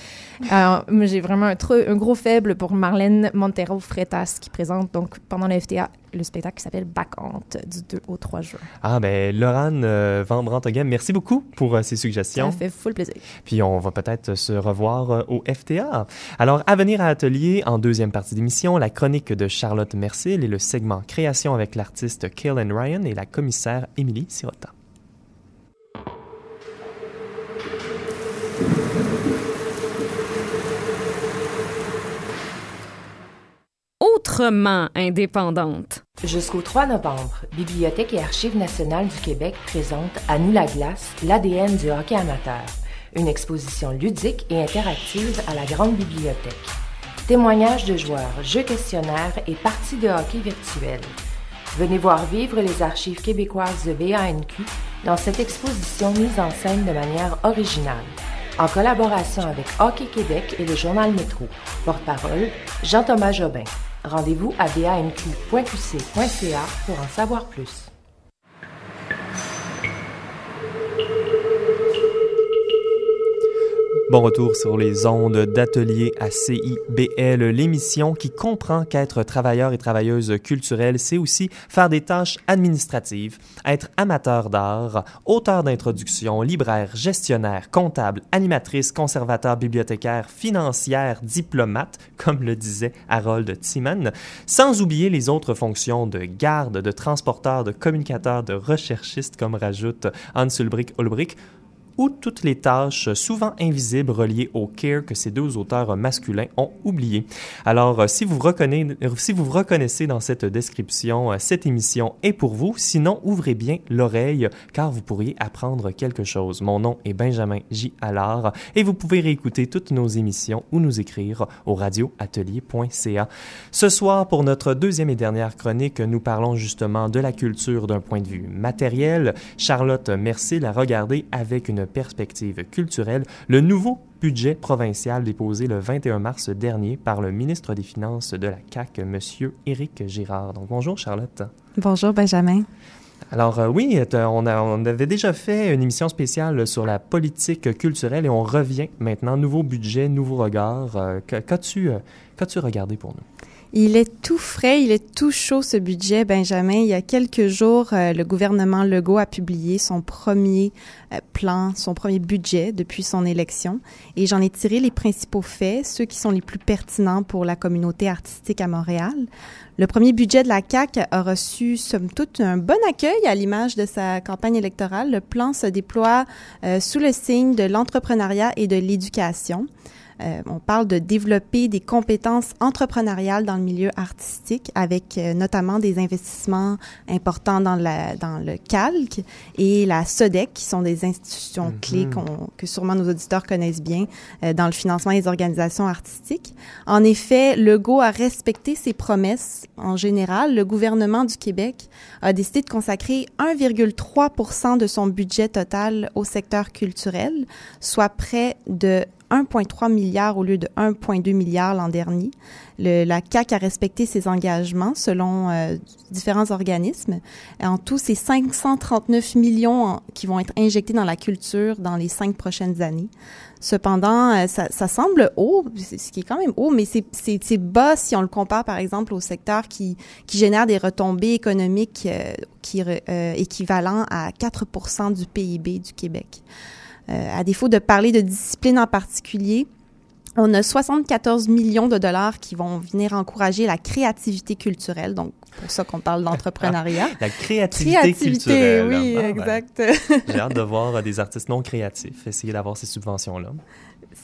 Alors, j'ai vraiment un, un, gros faible pour Marlène Montero Freitas qui présente donc pendant le FTA le spectacle qui s'appelle Bacante du 2 au 3 juin. Ah, ben, Laurent euh, Van Brantoghem, merci beaucoup pour euh, ces suggestions. Ça fait full plaisir. Puis on va peut-être se revoir euh, au FTA. Alors, à venir à Atelier, en deuxième partie d'émission, la chronique de Charlotte Mercil et le segment Création avec l'artiste Kaylin Ryan et la commissaire Émilie Sirota. Autrement indépendante. Jusqu'au 3 novembre, Bibliothèque et Archives nationales du Québec présente À nous la glace, l'ADN du hockey amateur, une exposition ludique et interactive à la Grande Bibliothèque. Témoignages de joueurs, jeux questionnaires et parties de hockey virtuelles. Venez voir vivre les archives québécoises de BANQ dans cette exposition mise en scène de manière originale, en collaboration avec Hockey Québec et le Journal Métro. Porte-parole, Jean-Thomas Jobin. Rendez-vous à danq.qc.ca pour en savoir plus. Bon retour sur les ondes d'atelier à CIBL, l'émission qui comprend qu'être travailleur et travailleuse culturelle, c'est aussi faire des tâches administratives, être amateur d'art, auteur d'introduction, libraire, gestionnaire, comptable, animatrice, conservateur, bibliothécaire, financière, diplomate, comme le disait Harold Timan, sans oublier les autres fonctions de garde, de transporteur, de communicateur, de recherchiste, comme rajoute Hans Ulbrich Ulbrich, ou toutes les tâches souvent invisibles reliées au care que ces deux auteurs masculins ont oublié. Alors, euh, si vous, reconnaissez, si vous reconnaissez dans cette description, euh, cette émission est pour vous. Sinon, ouvrez bien l'oreille car vous pourriez apprendre quelque chose. Mon nom est Benjamin J. Allard et vous pouvez réécouter toutes nos émissions ou nous écrire au radioatelier.ca. Ce soir, pour notre deuxième et dernière chronique, nous parlons justement de la culture d'un point de vue matériel. Charlotte Mercier l'a regardé avec une perspective culturelle, le nouveau budget provincial déposé le 21 mars dernier par le ministre des Finances de la CAQ, M. Éric Girard. Donc, bonjour Charlotte. Bonjour Benjamin. Alors euh, oui, on, on, avait déjà fait une émission spéciale sur la politique culturelle et on revient maintenant, nouveau budget, nouveau regard. Euh, qu'as-tu, euh, qu'as-tu regardé pour nous? Il est tout frais, il est tout chaud ce budget, Benjamin. Il y a quelques jours, euh, le gouvernement Legault a publié son premier euh, plan, son premier budget depuis son élection. Et j'en ai tiré les principaux faits, ceux qui sont les plus pertinents pour la communauté artistique à Montréal. Le premier budget de la CAQ a reçu, somme toute, un bon accueil à l'image de sa campagne électorale. Le plan se déploie euh, sous le signe de l'entrepreneuriat et de l'éducation. Euh, on parle de développer des compétences entrepreneuriales dans le milieu artistique avec euh, notamment des investissements importants dans, la, dans le calque et la SODEC, qui sont des institutions Mhm. clés que sûrement nos auditeurs connaissent bien euh, dans le financement des organisations artistiques. En effet, Legault a respecté ses promesses en général. Le gouvernement du Québec a décidé de consacrer 1,3% de son budget total au secteur culturel, soit près de 1,3 milliard au lieu de 1,2 milliard l'an dernier. La CAC a respecté ses engagements selon euh, différents organismes. En tout, c'est 539 millions qui vont être injectés dans la culture dans les cinq prochaines années. Cependant, euh, ça, semble haut, ce qui est quand même haut, mais c'est- bas si on le compare par exemple au secteur qui, génère des retombées économiques euh, qui euh, équivalent à 4% du PIB du Québec. Euh, à défaut de parler de discipline en particulier, on a 74 millions de dollars qui vont venir encourager la créativité culturelle, donc pour ça qu'on parle d'entrepreneuriat. La créativité, culturelle. oui, Ah, ben, exact. J'ai hâte de voir euh, des artistes non créatifs essayer d'avoir ces subventions-là.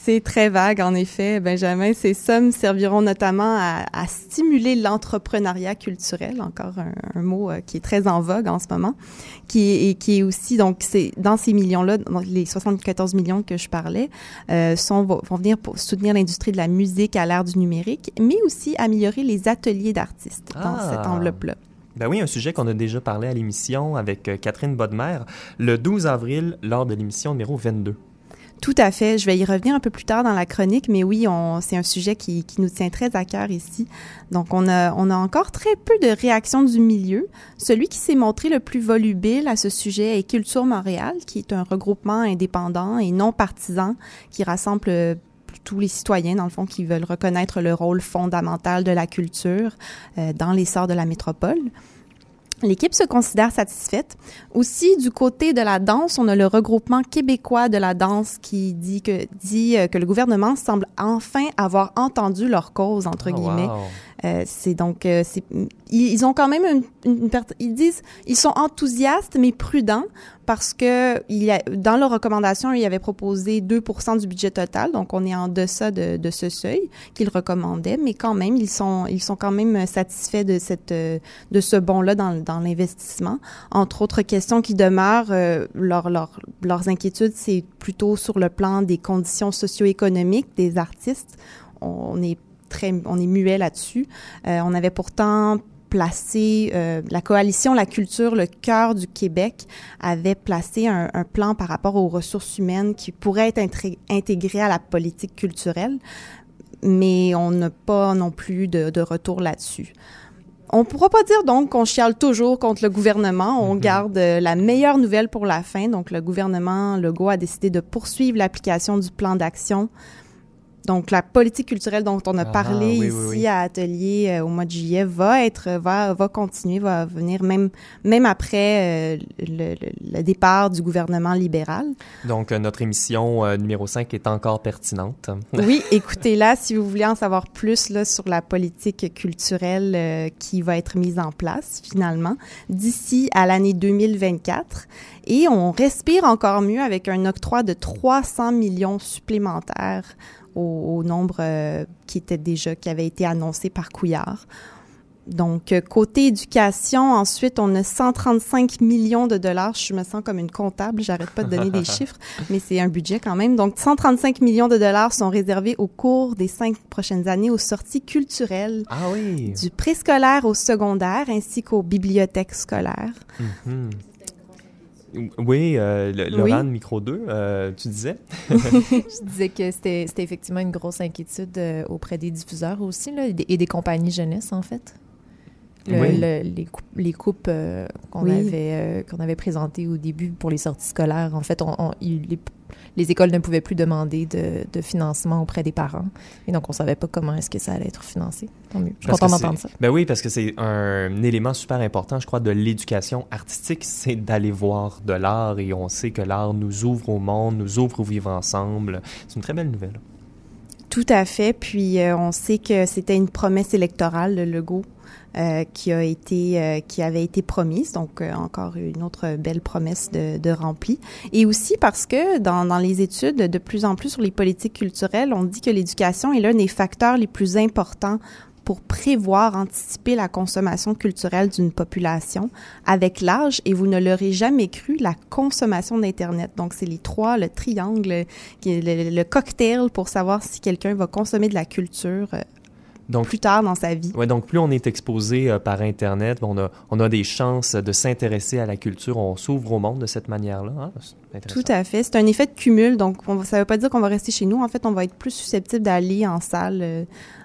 C'est très vague, en effet, Benjamin. Ces sommes serviront notamment à, à stimuler l'entrepreneuriat culturel, encore un, un mot euh, qui est très en vogue en ce moment, qui est, et qui est aussi, donc, c'est dans ces millions-là, les 74 millions que je parlais, euh, sont, vont vont venir pour soutenir l'industrie de la musique à l'ère du numérique, mais aussi améliorer les ateliers d'artistes dans Ah. cette enveloppe-là. Ben oui, un sujet qu'on a déjà parlé à l'émission avec euh, Catherine Bodmer le 12 avril lors de l'émission numéro 22. Tout à fait. Je vais y revenir un peu plus tard dans la chronique, mais oui, c'est un sujet qui, qui nous tient très à cœur ici. Donc, on a, on a encore très peu de réactions du milieu. Celui qui s'est montré le plus volubile à ce sujet est Culture Montréal, qui est un regroupement indépendant et non partisan qui rassemble euh, tous les citoyens, dans le fond, qui veulent reconnaître le rôle fondamental de la culture euh, dans l'essor de la métropole. L'équipe se considère satisfaite. Aussi, du côté de la danse, on a le regroupement québécois de la danse qui dit que, dit euh, que le gouvernement semble enfin avoir entendu leur cause, entre Ah, guillemets. wow. Euh, c'est donc, euh, ils, ont quand même une, une, per- ils disent, ils sont enthousiastes mais prudents parce que il y a, dans leurs recommandations, ils avaient proposé 2% du budget total, donc on est en deçà de, de ce seuil qu'ils recommandaient, mais quand même, ils sont, ils sont quand même satisfaits de cette, euh, de ce bond-là dans, dans l'investissement. Entre autres questions qui demeurent, euh, leur, leur, leurs inquiétudes, c'est plutôt sur le plan des conditions socio-économiques des artistes. On est très, on est muet là-dessus. Euh, on avait pourtant placé euh, la coalition La Culture, le cœur du Québec avait placé un, un plan par rapport aux ressources humaines qui pourrait être intégré à la politique culturelle, mais on n'a pas non plus de, de retour là-dessus. On pourra pas dire donc qu'on chiale toujours contre le gouvernement. On Mhm. garde euh, la meilleure nouvelle pour la fin. Donc le gouvernement Legault a décidé de poursuivre l'application du plan d'action. Donc la politique culturelle dont on a Ah, parlé oui, ici oui. à Atelier euh, au mois de juillet va être va va continuer va venir même même après euh, le, départ du gouvernement libéral. Donc, euh, notre émission numéro 5 est encore pertinente. Oui, écoutez-la si vous voulez en savoir plus là, sur la politique culturelle qui va être mise en place finalement d'ici à l'année 2024. Et on respire encore mieux avec un octroi de 300 millions supplémentaires au, au nombre euh, qui était déjà, qui avait été annoncé par Couillard. Donc, euh, côté éducation, ensuite, on a 135 millions de dollars. Je me sens comme une comptable, j'arrête pas de donner des chiffres, mais c'est un budget quand même. Donc, 135 millions de dollars sont réservés au cours des cinq prochaines années aux sorties culturelles, Ah oui! du préscolaire au secondaire, ainsi qu'aux bibliothèques scolaires. Mhm. Oui, euh, le- Oui. Laurent, micro 2, euh, tu disais? Je disais que c'était effectivement une grosse inquiétude euh, auprès des diffuseurs aussi, là, et des, et des compagnies jeunesse, en fait. Le- Oui. le- les, coup- les coupes euh, qu'on Oui. avait, euh, qu'on avait présentées au début pour les sorties scolaires, en fait, on, on- il- les, les écoles ne pouvaient plus demander de, de financement auprès des parents. Et donc, on savait pas comment est-ce que ça allait être financé. Tant mieux. Je suis que d'entendre ça. Ben oui, parce que c'est un élément super important, je crois, de l'éducation artistique, c'est d'aller voir de l'art et on sait que l'art nous ouvre au monde, nous ouvre au vivre ensemble. C'est une très belle nouvelle. Tout à fait. Puis, euh, on sait que c'était une promesse électorale, le Legault. Euh, qui a été euh, qui avait été promise. Donc euh, encore une autre belle promesse de, remplie. Et aussi parce que dans, dans les études de plus en plus sur les politiques culturelles, on dit que l'éducation est l'un des facteurs les plus importants pour prévoir, anticiper la consommation culturelle d'une population avec l'âge, et vous ne l'aurez jamais cru, la consommation d'Internet. Donc, c'est les trois, le triangle, le, cocktail pour savoir si quelqu'un va consommer de la culture Donc, plus tard dans sa vie. Ouais, donc plus on est exposé euh, par Internet, on a, on a des chances de s'intéresser à la culture, on s'ouvre au monde de cette manière-là. hein. Tout à fait. C'est un effet de cumul. Donc, on, ça ne veut pas dire qu'on va rester chez nous. En fait, on va être plus susceptible d'aller en salle euh,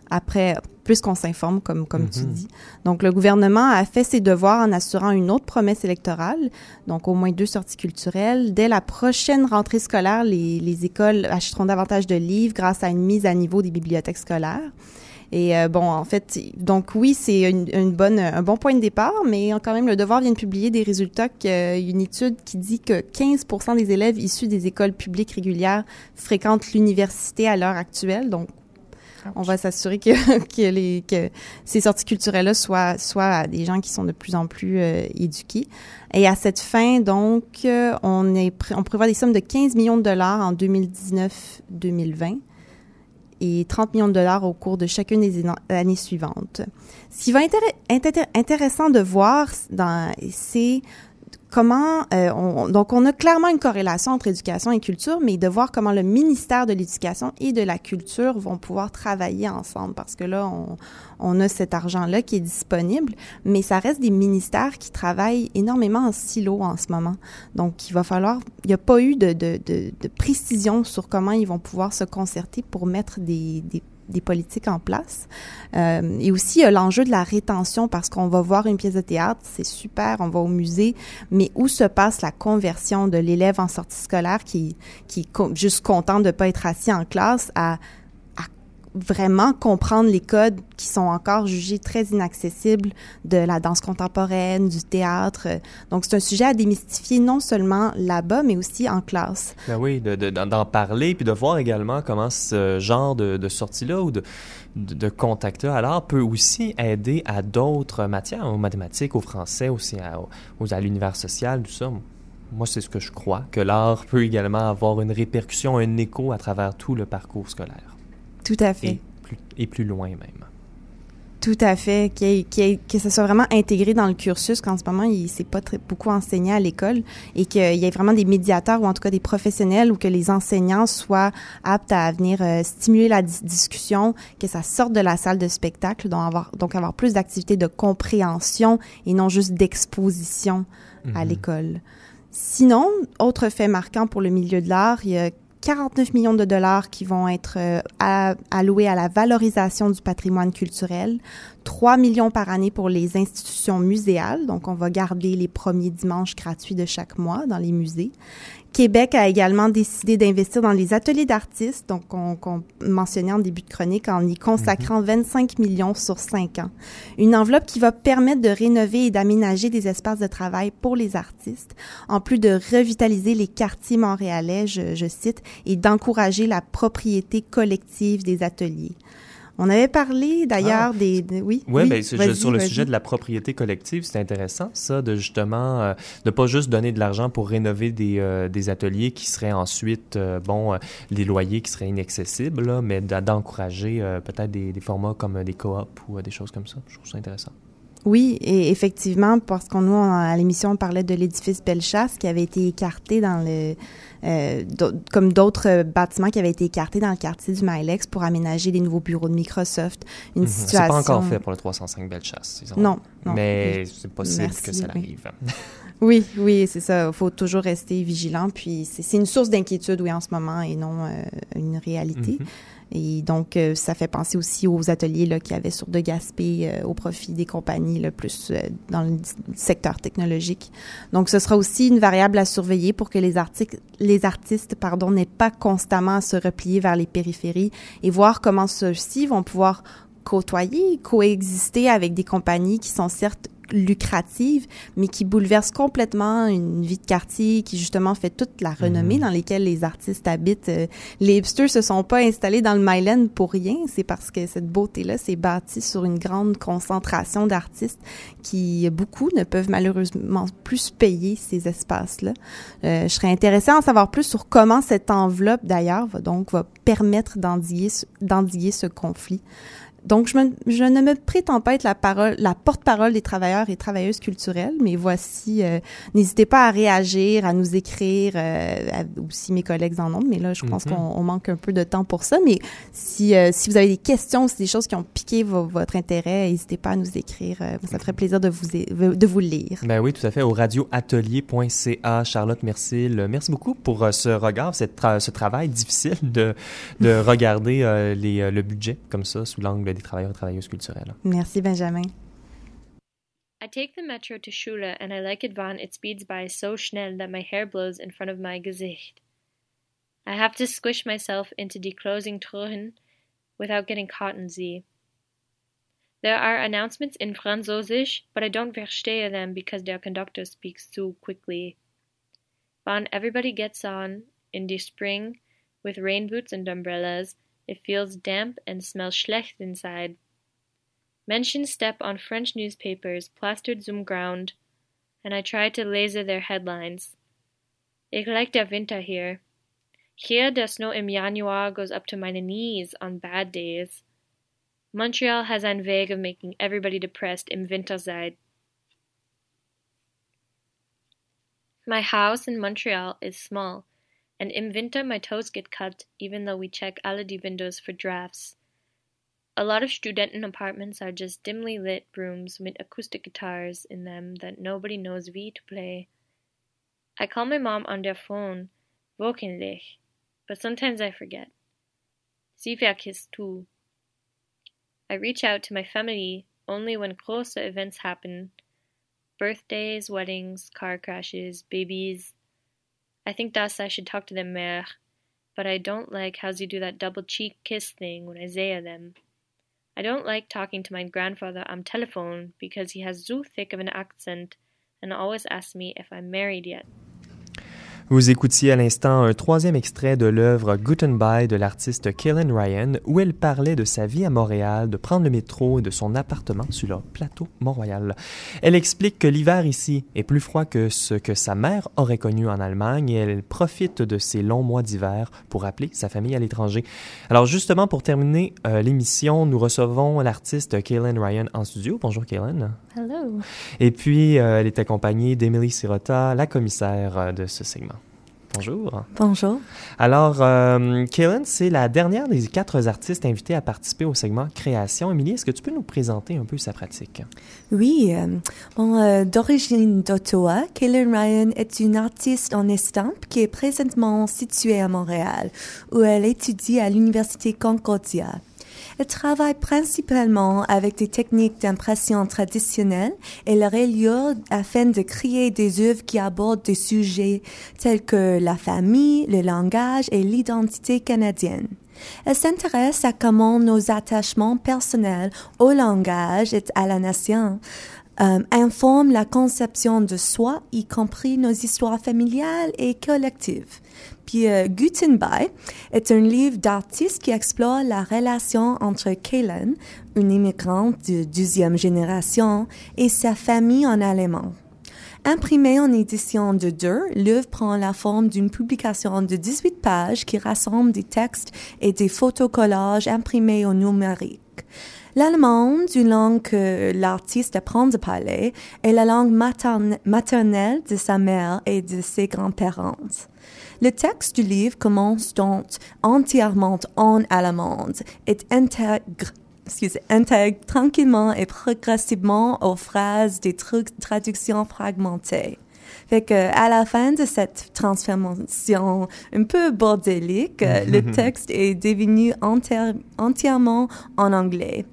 après, plus qu'on s'informe, comme, comme tu Mhm. dis. Donc, le gouvernement a fait ses devoirs en assurant une autre promesse électorale, donc au moins deux sorties culturelles. Dès la prochaine rentrée scolaire, les, les écoles achèteront davantage de livres grâce à une mise à niveau des bibliothèques scolaires. Et euh, bon, en fait, donc oui, c'est une, une bonne, un bon point de départ, mais quand même, le Devoir vient de publier des résultats, que, euh, une étude qui dit que 15% des élèves issus des écoles publiques régulières fréquentent l'université à l'heure actuelle. Donc, on va s'assurer que, que, les, que ces sorties culturelles-là soient, soient à des gens qui sont de plus en plus euh, éduqués. Et à cette fin, donc, euh, on, est, on prévoit des sommes de 15 millions de dollars en 2019-2020 et 30 millions de dollars au cours de chacune des années suivantes. Ce qui va être intéressant de voir, c'est comment euh, on, donc on a clairement une corrélation entre éducation et culture, mais de voir comment le ministère de l'éducation et de la culture vont pouvoir travailler ensemble, parce que là on, on a cet argent-là qui est disponible, mais ça reste des ministères qui travaillent énormément en silo en ce moment. Donc il va falloir, il n'y a pas eu de, de, de, de précision sur comment ils vont pouvoir se concerter pour mettre des, des des politiques en place. Euh, et aussi, l'enjeu de la rétention parce qu'on va voir une pièce de théâtre, c'est super, on va au musée, mais où se passe la conversion de l'élève en sortie scolaire qui, qui est juste content de ne pas être assis en classe à vraiment comprendre les codes qui sont encore jugés très inaccessibles de la danse contemporaine, du théâtre. Donc, c'est un sujet à démystifier non seulement là-bas, mais aussi en classe. Ben oui, de- de- d'en parler, puis de voir également comment ce genre de, sortie-là ou de, de, contact-là, alors, peut aussi aider à d'autres matières, aux mathématiques, au français, aussi à, aux, à l'univers social, tout ça. Moi, c'est ce que je crois, que l'art peut également avoir une répercussion, un écho à travers tout le parcours scolaire. Tout à fait. Et plus, et plus loin même. Tout à fait, ait- ait- que ça soit vraiment intégré dans le cursus, qu'en ce moment, il s'est pas très, beaucoup enseigné à l'école et qu'il y ait vraiment des médiateurs ou en tout cas des professionnels ou que les enseignants soient aptes à venir euh, stimuler la dis- discussion, que ça sorte de la salle de spectacle, donc avoir, donc avoir plus d'activités de compréhension et non juste d'exposition à Mhm. l'école. Sinon, autre fait marquant pour le milieu de l'art, il y a 49 millions de dollars qui vont être euh, alloués à la valorisation du patrimoine culturel, 3 millions par année pour les institutions muséales, donc on va garder les premiers dimanches gratuits de chaque mois dans les musées. Québec a également décidé d'investir dans les ateliers d'artistes, donc qu'on mentionnait en début de chronique, en y consacrant 25 millions sur 5 ans. Une enveloppe qui va permettre de rénover et d'aménager des espaces de travail pour les artistes, en plus de revitaliser les quartiers montréalais, je cite, et d'encourager la propriété collective des ateliers. On avait parlé d'ailleurs des, des- oui. Ouais, oui, ben, sur le sujet de la propriété collective, c'est intéressant, ça, de justement, euh, de pas juste donner de l'argent pour rénover des, euh, des ateliers qui seraient ensuite, euh, bon, euh, des loyers qui seraient inaccessibles, là, mais d'encourager euh, peut-être des, des formats comme euh, des coops ou euh, des choses comme ça. Je trouve ça intéressant. Oui, et effectivement, parce qu'on nous, on- à l'émission, on parlait de l'édifice Bellechasse qui avait été écarté dans le, euh, comme d'autres euh, bâtiments qui avaient été écartés dans le quartier du Milex pour aménager les nouveaux bureaux de Microsoft. Une Mhm. situation. C'est pas encore fait pour le 305 Bellechasse, disons. Non, non. Mais c'est possible Merci, que ça oui. arrive. Oui, oui, c'est ça. Il faut toujours rester vigilant. Puis c'est c'est une source d'inquiétude, oui, en ce moment, et non euh, une réalité. Mhm. Et donc, euh, ça fait penser aussi aux ateliers qu'il y avait sur De Gaspé euh, au profit des compagnies là, plus euh, dans le secteur technologique. Donc, ce sera aussi une variable à surveiller pour que les, les artistes pardon, n'aient pas constamment à se replier vers les périphéries et voir comment ceux-ci vont pouvoir côtoyer, coexister avec des compagnies qui sont certes lucrative, mais qui bouleverse complètement une vie de quartier, qui justement fait toute la renommée Mhm. dans lesquelles les artistes habitent. Euh, Les hipsters se sont pas installés dans le Myland pour rien, c'est parce que cette beauté-là s'est bâtie sur une grande concentration d'artistes qui, beaucoup, ne peuvent malheureusement plus se payer ces espaces-là. Euh, je serais intéressée à en savoir plus sur comment cette enveloppe, d'ailleurs, va donc va permettre d'endiguer ce conflit. Donc, je, me- je ne me prétends pas être la parole, la porte-parole des travailleurs et travailleuses culturelles, mais voici, euh, n'hésitez pas à réagir, à nous écrire, euh, à- aussi mes collègues en ont, mais là, je pense Mhm. qu'on on manque un peu de temps pour ça. Mais si, euh, si vous avez des questions, si des choses qui ont piqué vo- votre intérêt, n'hésitez pas à nous écrire. euh, ça ferait plaisir de vous, de vous lire. Ben oui, tout à fait, au radioatelier.ca. Charlotte Mercil, merci beaucoup pour euh, ce regard, cette tra- ce travail difficile de, de regarder euh, les, le budget comme ça sous l'angle des travailleurs et travailleuses culturelles. Merci, Benjamin. I take the metro to Schule and I like it when it speeds by so schnell that my hair blows in front of my Gesicht. I have to squish myself into die closing Türen without getting caught in sie. There are announcements in Französisch, but I don't verstehe them because their conductor speaks too quickly. When everybody gets on in the spring with rain boots and umbrellas, it feels damp and smells schlecht inside. Menschen step on French newspapers plastered zum ground, and I try to laser their headlines. Ich like der Winter here. Here, der snow im Januar goes up to my knees on bad days. Montreal has ein Weg of making everybody depressed im Winterzeit. My house in Montreal is small, and in Winter my toes get cut even though we check alle die windows for drafts. A lot of studenten apartments are just dimly lit rooms with acoustic guitars in them that nobody knows wie to play. I call my mom on der phone, wochenlich, but sometimes I forget. Sie vergisst tu. I reach out to my family only when große events happen birthdays, weddings, car crashes, babies. I think thus I should talk to them mehr, but I don't like how you do that double cheek kiss thing when I say them. I don't like talking to my grandfather am telephone because he has so thick of an accent and always asks me if I'm married yet. Vous écoutiez à l'instant un troisième extrait de l'œuvre Guten By de l'artiste Kaylin Ryan, où elle parlait de sa vie à Montréal, de prendre le métro et de son appartement sur le plateau Mont-Royal. Elle explique que l'hiver ici est plus froid que ce que sa mère aurait connu en Allemagne et elle profite de ces longs mois d'hiver pour appeler sa famille à l'étranger. Alors justement, pour terminer euh, l'émission, nous recevons l'artiste Kaylin Ryan en studio. Bonjour Kaylin. Hello. Et puis, euh, elle est accompagnée d'Emily Sirota, la commissaire euh, de ce segment. Bonjour. Bonjour. Alors, euh, Kaylin, c'est la dernière des quatre artistes invités à participer au segment Création. Émilie, est-ce que tu peux nous présenter un peu sa pratique? Oui, euh, bon, euh, d'origine d'Ottawa, Kaylin Ryan est une artiste en estampe qui est présentement située à Montréal, où elle étudie à l'Université Concordia. Elle travaille principalement avec des techniques d'impression traditionnelles et le reliure afin de créer des œuvres qui abordent des sujets tels que la famille, le langage et l'identité canadienne. Elle s'intéresse à comment nos attachements personnels au langage et à la nation euh, informent la conception de soi, y compris nos histoires familiales et collectives. Puis euh, Guten By est un livre d'artistes qui explore la relation entre Kaylin, une immigrante de deuxième génération, et sa famille en allemand. Imprimé en édition de deux, l'œuvre prend la forme d'une publication de 18 pages qui rassemble des textes et des photocollages imprimés au numérique. L'allemand, une langue que l'artiste apprend à parler, est la langue materne- maternelle de sa mère et de ses grands-parents. Le texte du livre commence donc entièrement en allemand et intègre excusez, intègre tranquillement et progressivement aux phrases des trucs traductions fragmentées. Fait que à la fin de cette transformation un peu bordélique, euh, le texte est devenu entière- entièrement en anglais.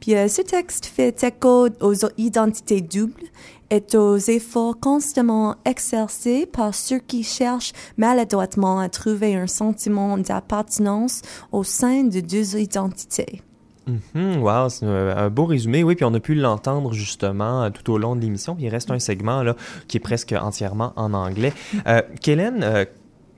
Puis euh, ce texte fait écho aux identités doubles et aux efforts constamment exercés par ceux qui cherchent maladroitement à trouver un sentiment d'appartenance au sein de deux identités. Mhm, wow, c'est un, beau résumé. Oui, puis on a pu l'entendre justement euh, tout au long de l'émission. Il reste un segment là qui est presque entièrement en anglais. Euh, euh,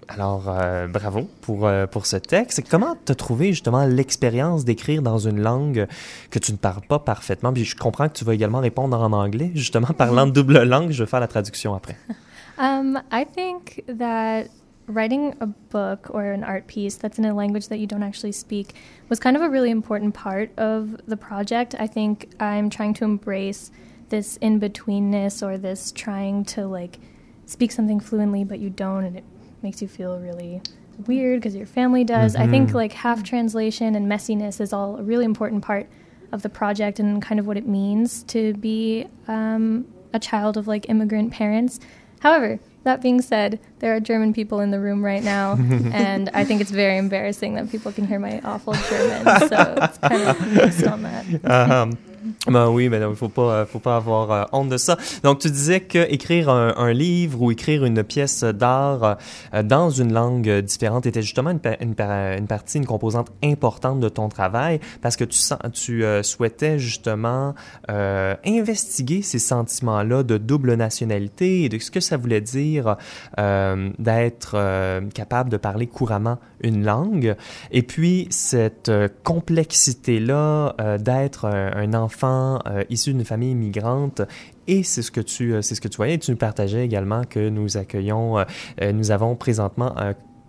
alors euh, bravo pour euh, pour ce texte. Comment t'as trouvé justement l'expérience d'écrire dans une langue que tu ne parles pas parfaitement? Puis je comprends que tu vas également répondre en anglais. Justement, parlant de double langue, je vais faire la traduction après. Um, I think that writing a book or an art piece that's in a language that you don't actually speak was kind of a really important part of the project. I think I'm trying to embrace this in betweenness or this trying to like speak something fluently but you don't and it makes you feel really weird because your family does. I think Mhm. like half translation and messiness is all a really important part of the project and kind of what it means to be um, a child of like immigrant parents. However, that being said, there are German people in the room right now, and I think it's very embarrassing that people can hear my awful German. So it's kind of based on that. Ah, ben oui, mais il faut pas, faut pas avoir euh, honte de ça. Donc, tu disais que écrire un, livre ou écrire une pièce d'art euh, dans une langue différente était justement une, une, pa- une partie, une composante importante de ton travail parce que tu, tu euh, souhaitais justement euh, investiguer ces sentiments-là de double nationalité et de ce que ça voulait dire d'être capable de parler couramment une langue. Et puis, cette complexité-là d'être un, un enfant euh, issu d'une famille immigrante et c'est ce que tu euh, c'est ce que tu voyais. Tu nous partageais également que nous accueillons euh, nous avons présentement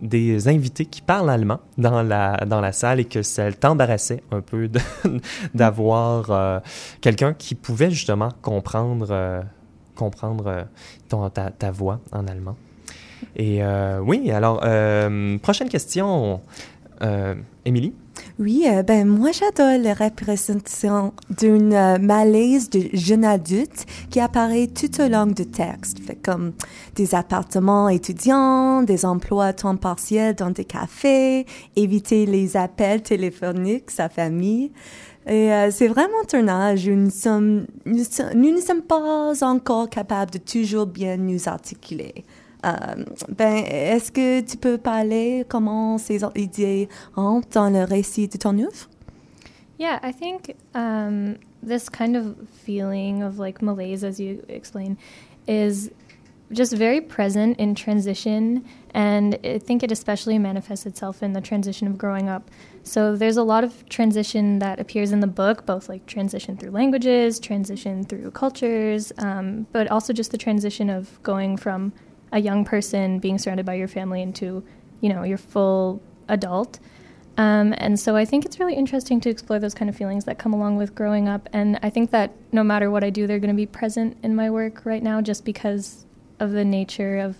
des invités qui parlent allemand dans la dans la salle et que ça t'embarrassait un peu d'avoir quelqu'un qui pouvait justement comprendre comprendre ton, ta, ta voix en allemand. Et oui, alors prochaine question, Émilie? Oui, euh, ben moi j'adore la représentation d'une euh, malaise de jeune adulte qui apparaît tout au long du texte, fait comme des appartements étudiants, des emplois à temps partiel dans des cafés, éviter les appels téléphoniques, sa famille. Et euh, c'est vraiment où nous, sommes, nous, nous ne sommes pas encore capables de toujours bien nous articuler. Euh, ben, est-ce que tu peux parler comment ces idées rentrent dans le récit de ton œuvre? Yeah, I think um, this kind of feeling of like malaise, as you explain, is just very present in transition. And I think it especially manifests itself in the transition of growing up. So there's a lot of transition that appears in the book, both like transition through languages, transition through cultures, um, but also just the transition of going from a young person being surrounded by your family into, you know, your full adult. Um, and so I think it's really interesting to explore those kind of feelings that come along with growing up. And I think that no matter what I do, they're going to be present in my work right now just because of the nature of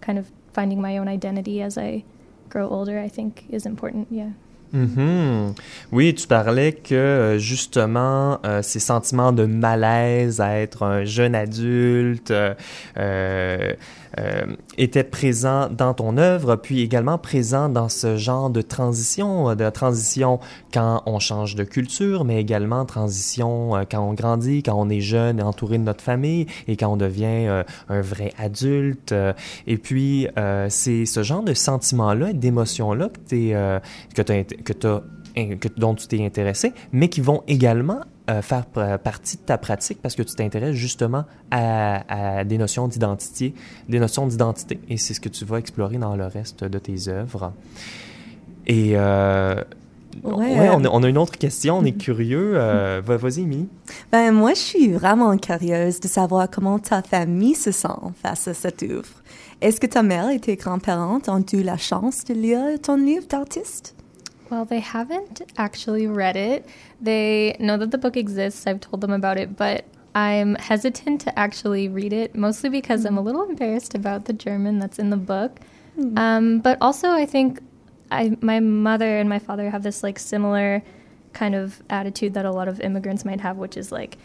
kind of finding my own identity as I grow older, I think is important. Yeah. Mhm. Oui, tu parlais que euh, justement euh, ces sentiments de malaise à être un jeune adulte euh, euh, étaient présents dans ton œuvre, puis également présents dans ce genre de transition, euh, de transition quand on change de culture, mais également transition euh, quand on grandit, quand on est jeune, entouré de notre famille, et quand on devient un vrai adulte. et puis, c'est ce genre de sentiments-là, d'émotions-là que tu que que- dont tu t'es intéressé, mais qui vont également euh, faire partie de ta pratique parce que tu t'intéresses justement à, à des notions d'identité, des notions d'identité, et c'est ce que tu vas explorer dans le reste de tes œuvres. Et euh, Ouais, ouais, euh, on, a, on a une autre question, on est curieux. Euh, va- Vas-y, Émilie. Ben, moi, je suis vraiment curieuse de savoir comment ta famille se sent face à cette œuvre. Est-ce que ta mère et tes grands-parents ont eu la chance de lire ton livre d'artiste? Well, they haven't actually read it. They know that the book exists. I've told them about it, but I'm hesitant to actually read it, mostly because I'm a mm. little embarrassed about the German that's in the book. Mm. Um, but also, I think I, my mother and my father have this like similar kind of attitude that a lot of immigrants might have, which is like,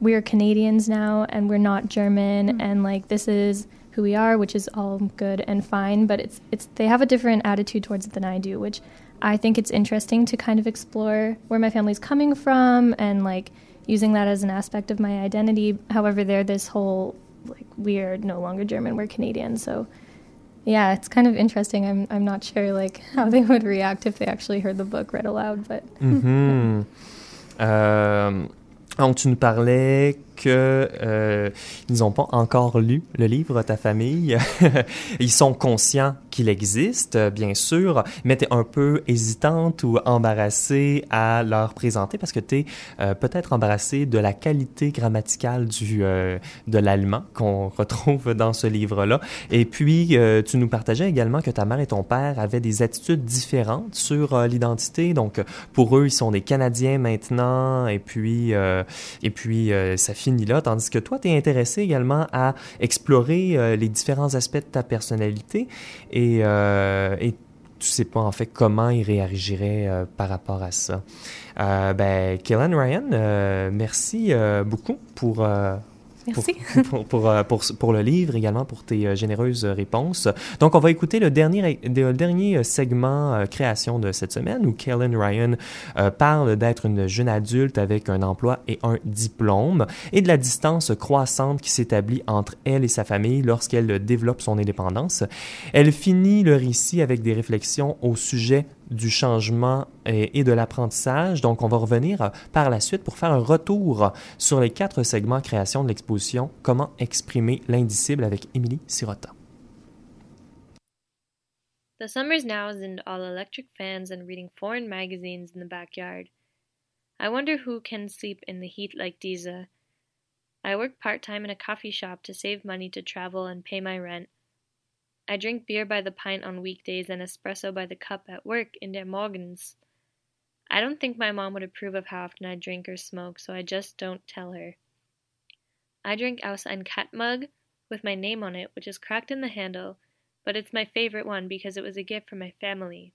we're Canadians now and we're not German, mm. and like this is who we are, which is all good and fine. But it's it's they have a different attitude towards it than I do, which I think it's interesting to kind of explore where my family's coming from and like using that as an aspect of my identity. However, they're this whole like we are no longer German, we're Canadian, so yeah, it's kind of interesting. I'm I'm not sure like how they would react if they actually heard the book read aloud, but Mhm. Euh, donc, tu nous parlais que euh, ils n'ont pas encore lu le livre Ta famille. ils sont conscients qu'il existe, bien sûr, mais tu es un peu hésitante ou embarrassée à leur présenter parce que tu es euh, peut-être embarrassée de la qualité grammaticale du, euh, de l'allemand qu'on retrouve dans ce livre-là. Et puis, euh, tu nous partageais également que ta mère et ton père avaient des attitudes différentes sur l'identité. Donc, pour eux, ils sont des Canadiens maintenant, et puis, et puis ça Tandis que toi, tu es intéressé également à explorer euh, les différents aspects de ta personnalité et, euh, et tu sais pas en fait comment ils réagiraient euh, par rapport à ça. Euh, ben, Kellen Ryan, merci beaucoup pour Merci. pour, pour, pour, euh, pour, pour le livre, également pour tes euh, généreuses réponses. Donc, on va écouter le dernier, le dernier segment euh, création de cette semaine où Kellen Ryan euh, parle d'être une jeune adulte avec un emploi et un diplôme et de la distance croissante qui s'établit entre elle et sa famille lorsqu'elle développe son indépendance. Elle finit le récit avec des réflexions au sujet du changement et, et de l'apprentissage. Donc, on va revenir euh, par la suite pour faire un retour sur les quatre segments création de l'exposition Comment exprimer l'indicible avec Émilie Sirota. The summer's now is in all electric fans and reading foreign magazines in the backyard. I wonder who can sleep in the heat like Diza. I work part time in a coffee shop to save money to travel and pay my rent. I drink beer by the pint on weekdays and espresso by the cup at work in der Morgens. I don't think my mom would approve of how often I drink or smoke, so I just don't tell her. I drink aus ein cat mug with my name on it, which is cracked in the handle, but it's my favorite one because it was a gift from my family.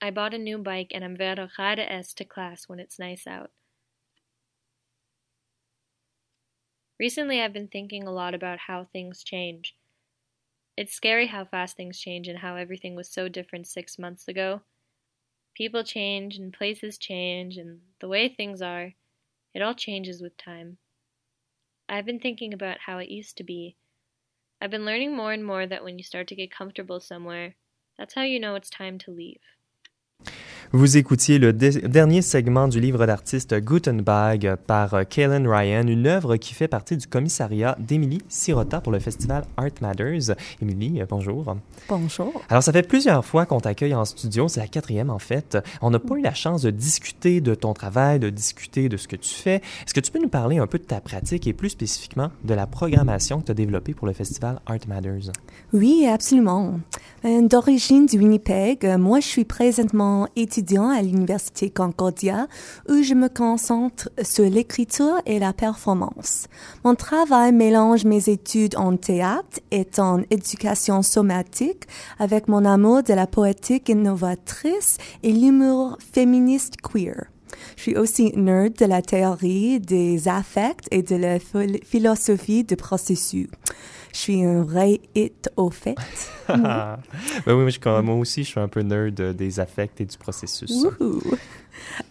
I bought a new bike and I'm werde rade es to class when it's nice out. Recently, I've been thinking a lot about how things change. It's scary how fast things change and how everything was so different six months ago. People change and places change and the way things are, it all changes with time. I've been thinking about how it used to be. I've been learning more and more that when you start to get comfortable somewhere, that's how you know it's time to leave. Vous écoutiez le dernier segment du livre d'artiste Gutenberg par euh, Kalen Ryan, une œuvre qui fait partie du commissariat d'Émilie Sirota pour le festival Art Matters. Émilie, euh, bonjour. Bonjour. Alors, ça fait plusieurs fois qu'on t'accueille en studio, c'est la quatrième en fait. On n'a pas eu la chance de discuter de ton travail, de discuter de ce que tu fais. Est-ce que tu peux nous parler un peu de ta pratique et plus spécifiquement de la programmation que tu as développée pour le festival Art Matters? Oui, absolument. Euh, D'origine du Winnipeg, moi je suis présentement étudiant à l'Université Concordia où je me concentre sur l'écriture et la performance. Mon travail mélange mes études en théâtre et en éducation somatique avec mon amour de la poétique innovatrice et l'humour féministe queer. Je suis aussi nerd de la théorie des affects et de la phil- philosophie du processus. Je suis un vrai hit au fait. ben oui, moi, je- moi aussi, je suis un peu nerd euh, des affects et du processus.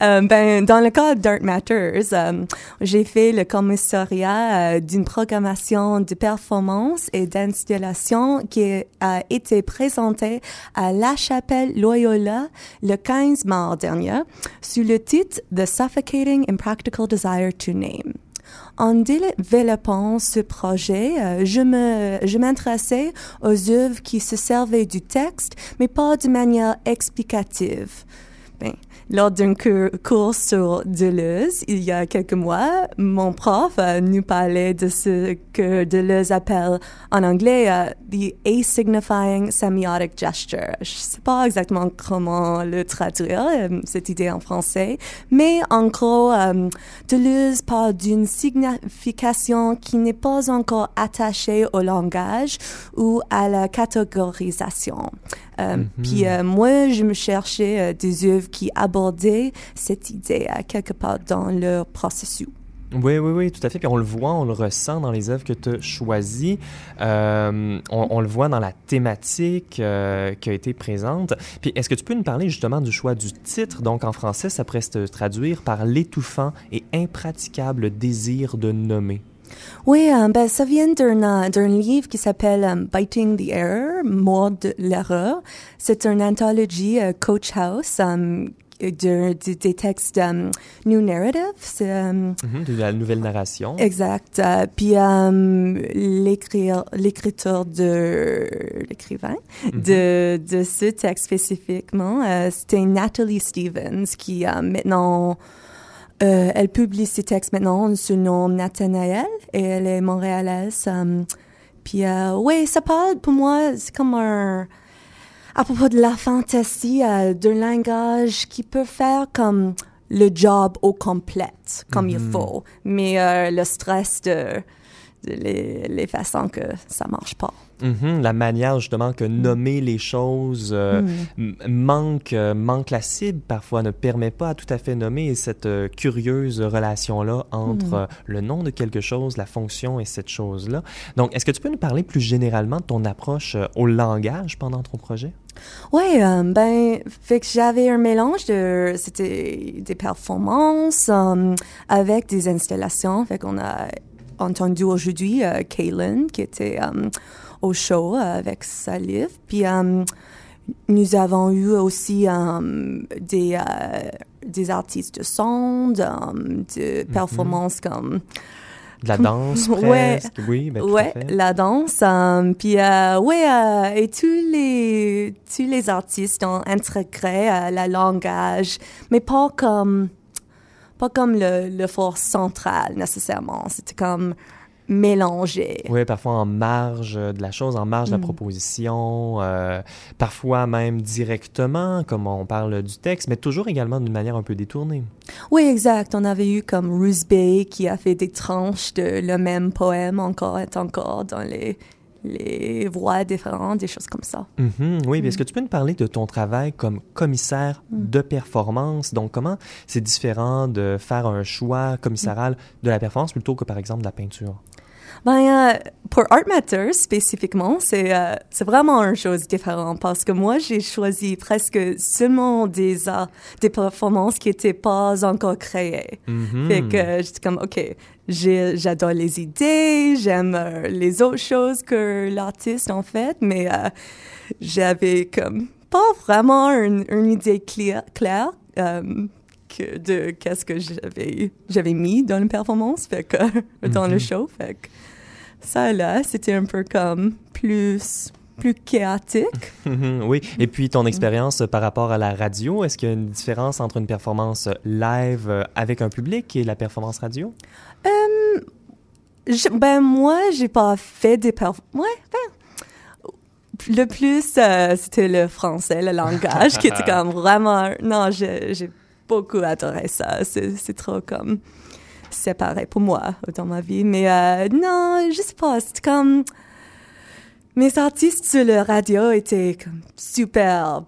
Euh, ben, dans le cas d'Art Matters, euh, j'ai fait le commissariat euh, d'une programmation de performance et d'installation qui a été présentée à La Chapelle Loyola le 15 mars dernier sous le titre The Suffocating Impractical Desire to Name. En développant ce projet, euh, je me, je m'intéressais aux œuvres qui se servaient du texte, mais pas de manière explicative. Ben, lors d'un cours, sur Deleuze, il y a quelques mois, mon prof euh, nous parlait de ce que Deleuze appelle en anglais euh, the asignifying semiotic gesture. Je sais pas exactement comment le traduire, euh, cette idée en français, mais en gros, Deleuze parle d'une signification qui n'est pas encore attachée au langage ou à la catégorisation. Euh, Puis euh, moi, je me cherchais euh, des œuvres qui abordaient cette idée à quelque part dans leur processus. Oui, oui, oui, tout à fait. Puis on le voit, on le ressent dans les œuvres que tu as choisies. Euh, on, on le voit dans la thématique euh, qui a été présente. Puis est-ce que tu peux nous parler justement du choix du titre? Donc en français, ça pourrait se traduire par l'étouffant et impraticable désir de nommer. Oui, euh, ben, ça vient d'un euh, d'un livre qui s'appelle euh, Biting the Error, Mort de l'erreur. C'est une anthologie euh, Coach House de, de- des textes um, new narrative. c'est, um, Mhm, de la nouvelle narration. Exact. Puis um, l'écriteur de l'écrivain Mhm. de, de ce texte spécifiquement, c'était Natalie Stevens qui euh, maintenant euh, elle publie ses textes maintenant sous le nom Nathanaël et elle est montréalaise. um, puis euh, oui, ça parle pour moi, c'est comme un à propos de la fantaisie euh, d'un langage qui peut faire comme le job au complète, comme il Mhm. faut, mais euh, le stress de, de les, les façons que ça marche pas. Mhm, la manière justement que nommer les choses euh, Mm. m- manque, euh, manque la cible parfois, ne permet pas à tout à fait nommer et cette euh, curieuse relation-là entre Mm. euh, le nom de quelque chose, la fonction et cette chose-là. Donc, est-ce que tu peux nous parler plus généralement de ton approche au langage pendant ton projet? Ouais, euh, ben, fait que j'avais un mélange de, c'était des performances euh, avec des installations. Fait qu'on a entendu aujourd'hui euh, Kaylin qui était au show euh, avec sa livre. Puis euh, nous avons eu aussi euh, des des artistes de son, de, de performances comme De la danse, Ouais. Oui, ben, tout à ouais, fait. la danse. euh, puis, euh, ouais, euh, et tous les, tous les artistes ont intégré le langage, mais pas comme, pas comme le, le force central nécessairement. C'était comme mélangé. Oui, parfois en marge de la chose, en marge de la Mm. proposition, euh, parfois même directement, comme on parle du texte, mais toujours également d'une manière un peu détournée. Oui, exact. On avait eu comme Ruth Bay qui a fait des tranches de le même poème encore et encore dans les, les voix différentes, des choses comme ça. Mhm, oui, mais est-ce que tu peux nous parler de ton travail comme commissaire Mm. de performance? Donc, comment c'est différent de faire un choix commissaral de la performance plutôt que, par exemple, de la peinture? Ben, euh, pour Art Matter spécifiquement, c'est euh, c'est vraiment une chose différente parce que moi, j'ai choisi presque seulement des arts, des performances qui n'étaient pas encore créées. Mhm. Fait que euh, j'étais comme, OK, j'adore les idées, j'aime euh, les autres choses que l'artiste en fait, mais euh, j'avais comme pas vraiment une, une idée claire, claire que de qu'est-ce que j'avais j'avais mis dans une performance, fait que dans le Mhm. show, fait que ça là, c'était un peu comme plus plus chaotique. Mhm, oui, et puis ton expérience par rapport à la radio, est-ce qu'il y a une différence entre une performance live avec un public et la performance radio? Euh, je- ben moi, j'ai pas fait des perf... Ouais, ben, le plus, euh, c'était le français, le langage, qui était comme vraiment... Non, j'ai j'ai beaucoup adoré ça. C'est c'est trop comme séparé pour moi dans ma vie. Mais euh, non, je sais pas, c'était comme... Mes artistes sur la radio étaient comme super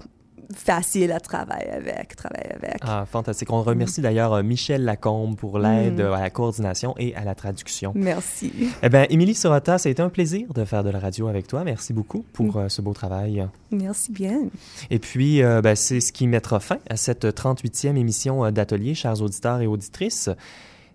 faciles à travailler avec, travailler avec. Ah, fantastique. On remercie d'ailleurs euh, Michel Lacombe pour l'aide Mm. euh, à la coordination et à la traduction. Merci. Eh bien, Émilie Sorota, ça a été un plaisir de faire de la radio avec toi. Merci beaucoup pour euh, ce beau travail. Merci bien. Et puis, euh, ben, c'est ce qui mettra fin à cette 38e émission d'Atelier, chers auditeurs et auditrices.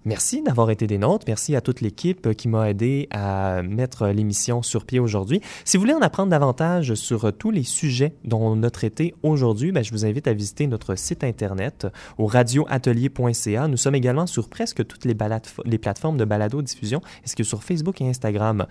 Merci d'avoir été des nôtres. Merci à toute l'équipe qui m'a aidé à mettre l'émission sur pied aujourd'hui. Si vous voulez en apprendre davantage sur tous les sujets dont on a traité aujourd'hui, ben, je vous invite à visiter notre site internet au radioatelier.ca. Nous sommes également sur presque toutes les, plateformes de balado-diffusion, ainsi que sur Facebook et Instagram.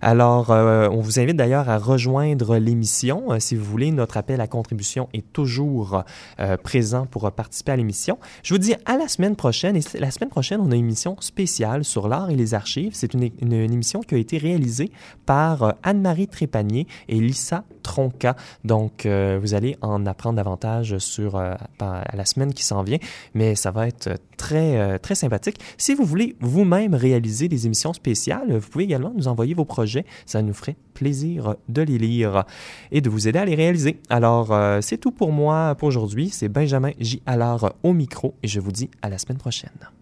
Alors, euh, on vous invite d'ailleurs à rejoindre l'émission. Euh, si vous voulez, notre appel à contribution est toujours euh, présent pour participer à l'émission. Je vous dis à la semaine prochaine. Et la semaine prochaine, une émission spéciale sur l'art et les archives. C'est une, émission qui a été réalisée par euh, Anne-Marie Trépanier et Lisa Tronca. Donc, euh, vous allez en apprendre davantage sur euh, à la semaine qui s'en vient, mais ça va être très, très sympathique. Si vous voulez vous-même réaliser des émissions spéciales, vous pouvez également nous envoyer vos projets. Ça nous ferait plaisir de les lire et de vous aider à les réaliser. Alors, c'est tout pour moi pour aujourd'hui. C'est Benjamin J. Allard au micro et je vous dis à la semaine prochaine.